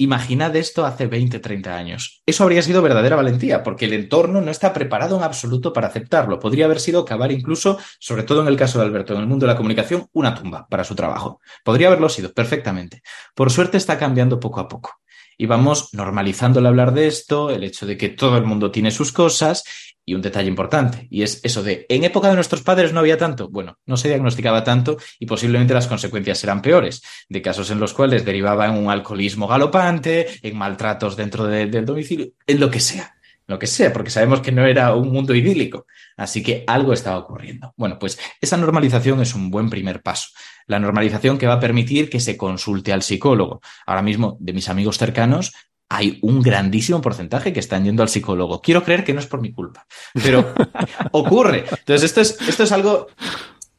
Imaginad esto hace 20, 30 años. Eso habría sido verdadera valentía, porque el entorno no está preparado en absoluto para aceptarlo. Podría haber sido cavar incluso, sobre todo en el caso de Alberto, en el mundo de la comunicación, una tumba para su trabajo. Podría haberlo sido perfectamente. Por suerte está cambiando poco a poco. Y vamos normalizando el hablar de esto, el hecho de que todo el mundo tiene sus cosas y un detalle importante, y es eso de, en época de nuestros padres no había tanto. Bueno, no se diagnosticaba tanto y posiblemente las consecuencias eran peores, de casos en los cuales derivaba en un alcoholismo galopante, en maltratos dentro de, del domicilio, en lo que sea, lo que sea, porque sabemos que no era un mundo idílico. Así que algo estaba ocurriendo. Bueno, pues esa normalización es un buen primer paso. La normalización que va a permitir que se consulte al psicólogo. Ahora mismo, de mis amigos cercanos, hay un grandísimo porcentaje que están yendo al psicólogo. Quiero creer que no es por mi culpa, pero ocurre. Entonces, esto es, esto es algo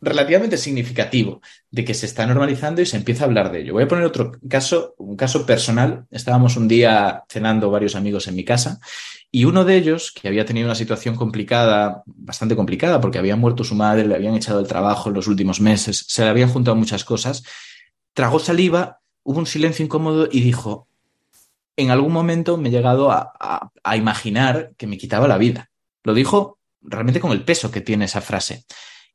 relativamente significativo de que se está normalizando y se empieza a hablar de ello. Voy a poner otro caso, un caso personal. Estábamos un día cenando varios amigos en mi casa y uno de ellos, que había tenido una situación complicada, bastante complicada, porque había muerto su madre, le habían echado el trabajo en los últimos meses, se le habían juntado muchas cosas, tragó saliva, hubo un silencio incómodo y dijo, en algún momento me he llegado a, imaginar que me quitaba la vida. Lo dijo realmente con el peso que tiene esa frase.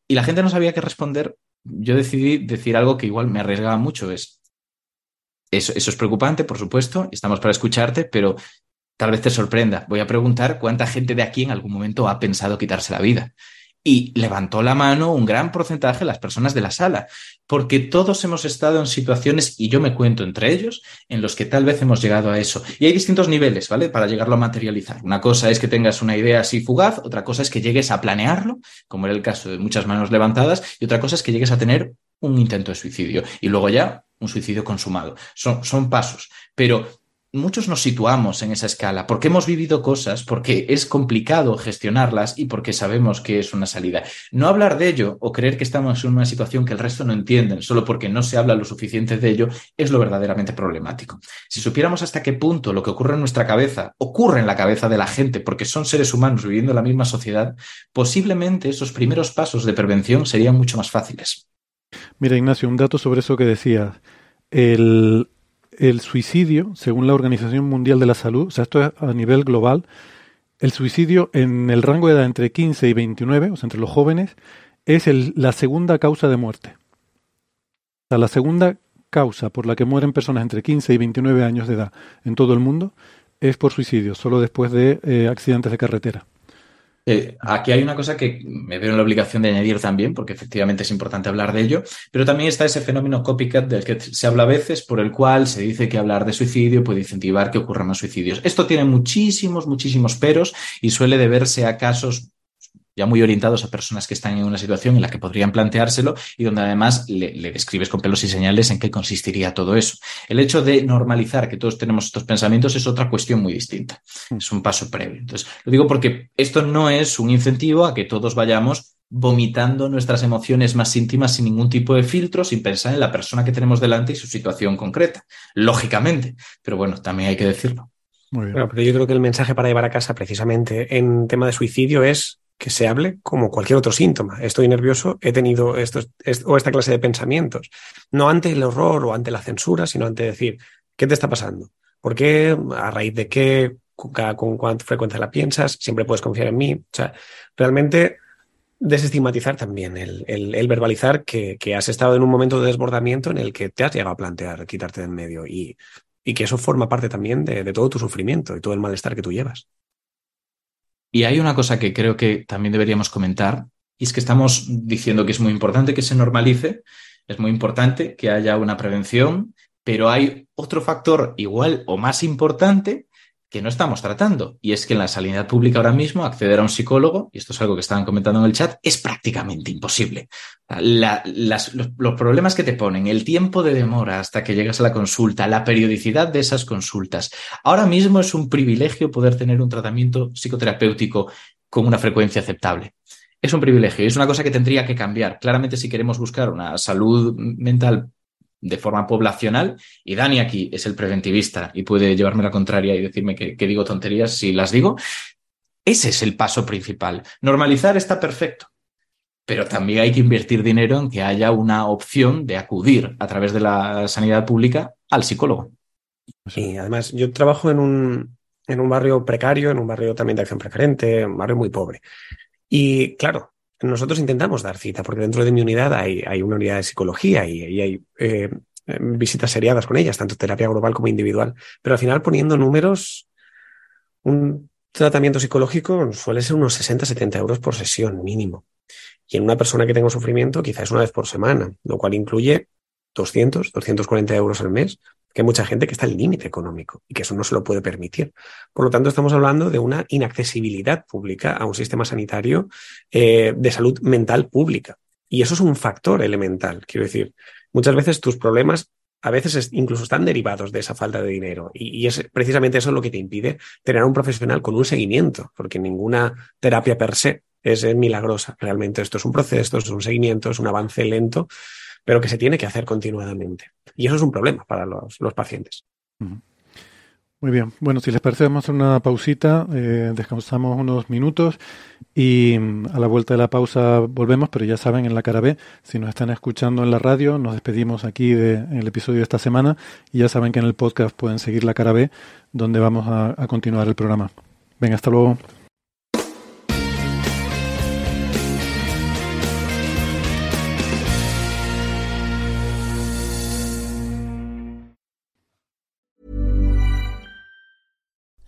Y la gente no sabía qué responder. Yo decidí decir algo que igual me arriesgaba mucho. Es, eso, eso es preocupante, por supuesto, estamos para escucharte, pero tal vez te sorprenda. Voy a preguntar cuánta gente de aquí en algún momento ha pensado quitarse la vida y levantó la mano un gran porcentaje de las personas de la sala, porque todos hemos estado en situaciones, y yo me cuento entre ellos, en los que tal vez hemos llegado a eso. Y hay distintos niveles, ¿vale? Para llegarlo a materializar. Una cosa es que tengas una idea así fugaz, otra cosa es que llegues a planearlo, como era el caso de muchas manos levantadas, y otra cosa es que llegues a tener un intento de suicidio y luego ya un suicidio consumado. Son, son pasos, pero muchos nos situamos en esa escala porque hemos vivido cosas, porque es complicado gestionarlas y porque sabemos que es una salida. No hablar de ello o creer que estamos en una situación que el resto no entienden solo porque no se habla lo suficiente de ello es lo verdaderamente problemático. Si supiéramos hasta qué punto lo que ocurre en nuestra cabeza ocurre en la cabeza de la gente porque son seres humanos viviendo en la misma sociedad, posiblemente esos primeros pasos de prevención serían mucho más fáciles. Mira, Ignacio, un dato sobre eso que decías. El, el suicidio, según la Organización Mundial de la Salud, o sea, esto es a nivel global, el suicidio en el rango de edad entre 15 y 29, o sea, entre los jóvenes, es el, la segunda causa de muerte. O sea, la segunda causa por la que mueren personas entre 15 y 29 años de edad en todo el mundo es por suicidio, solo después de eh, accidentes de carretera. Eh, aquí hay una cosa que me veo en la obligación de añadir también, porque efectivamente es importante hablar de ello, pero también está ese fenómeno copycat del que se habla a veces, por el cual se dice que hablar de suicidio puede incentivar que ocurran más suicidios. Esto tiene muchísimos, muchísimos peros y suele deberse a casos ya muy orientados a personas que están en una situación en la que podrían planteárselo y donde además le, le, describes con pelos y señales en qué consistiría todo eso. El hecho de normalizar que todos tenemos estos pensamientos es otra cuestión muy distinta. Es un paso previo. Entonces, lo digo porque esto no es un incentivo a que todos vayamos vomitando nuestras emociones más íntimas sin ningún tipo de filtro, sin pensar en la persona que tenemos delante y su situación concreta, lógicamente. Pero bueno, también hay que decirlo. Muy bien. pero yo creo que el mensaje para llevar a casa precisamente en tema de suicidio es que se hable como cualquier otro síntoma. Estoy nervioso, he tenido estos, o esta clase de pensamientos. No ante el horror o ante la censura, sino ante decir, ¿qué te está pasando? ¿Por qué? ¿A raíz de qué? ¿Con, cuánta frecuencia la piensas? ¿Siempre puedes confiar en mí? O sea, realmente desestigmatizar también, el, verbalizar que, has estado en un momento de desbordamiento en el que te has llegado a plantear quitarte de en medio y, que eso forma parte también de todo tu sufrimiento y todo el malestar que tú llevas. Y hay una cosa que creo que también deberíamos comentar, y es que estamos diciendo que es muy importante que se normalice, es muy importante que haya una prevención, pero hay otro factor igual o más importante que no estamos tratando. Y es que en la sanidad pública ahora mismo acceder a un psicólogo, y esto es algo que estaban comentando en el chat, es prácticamente imposible. los, los, problemas que te ponen, el tiempo de demora hasta que llegas a la consulta, la periodicidad de esas consultas. Ahora mismo es un privilegio poder tener un tratamiento psicoterapéutico con una frecuencia aceptable. Es un privilegio es una cosa que tendría que cambiar. Claramente, si queremos buscar una salud mental de forma poblacional y Dani aquí es el preventivista y puede llevarme la contraria y decirme que, digo tonterías si las digo. Ese es el paso principal. Normalizar está perfecto, pero también hay que invertir dinero en que haya una opción de acudir a través de la sanidad pública al psicólogo. Y además, yo trabajo en un, en un barrio precario, en un barrio también de acción preferente, un barrio muy pobre. Y claro, nosotros intentamos dar cita, porque dentro de mi unidad hay, una unidad de psicología y, hay eh, visitas seriadas con ellas, tanto terapia global como individual. Pero al final, poniendo números, un tratamiento psicológico suele ser unos 60-70 euros por sesión mínimo. Y en una persona que tenga sufrimiento, quizás una vez por semana, lo cual incluye 200, 240 euros al mes que hay mucha gente que está al límite económico y que eso no se lo puede permitir. Por lo tanto, estamos hablando de una inaccesibilidad pública a un sistema sanitario eh, de salud mental pública. Y eso es un factor elemental. Quiero decir, muchas veces tus problemas a veces incluso están derivados de esa falta de dinero. Y, es precisamente eso lo que te impide tener a un profesional con un seguimiento, porque ninguna terapia per se es milagrosa. Realmente esto es un proceso, esto es un seguimiento, es un avance lento pero que se tiene que hacer continuadamente. Y eso es un problema para los, pacientes. Muy bien. Bueno, si les parece, vamos a hacer una pausita, eh, descansamos unos minutos y mm, a la vuelta de la pausa volvemos, pero ya saben, en la cara B, si nos están escuchando en la radio, nos despedimos aquí del episodio de esta semana y ya saben que en el podcast pueden seguir la cara B, donde vamos a, a continuar el programa. Venga, hasta luego.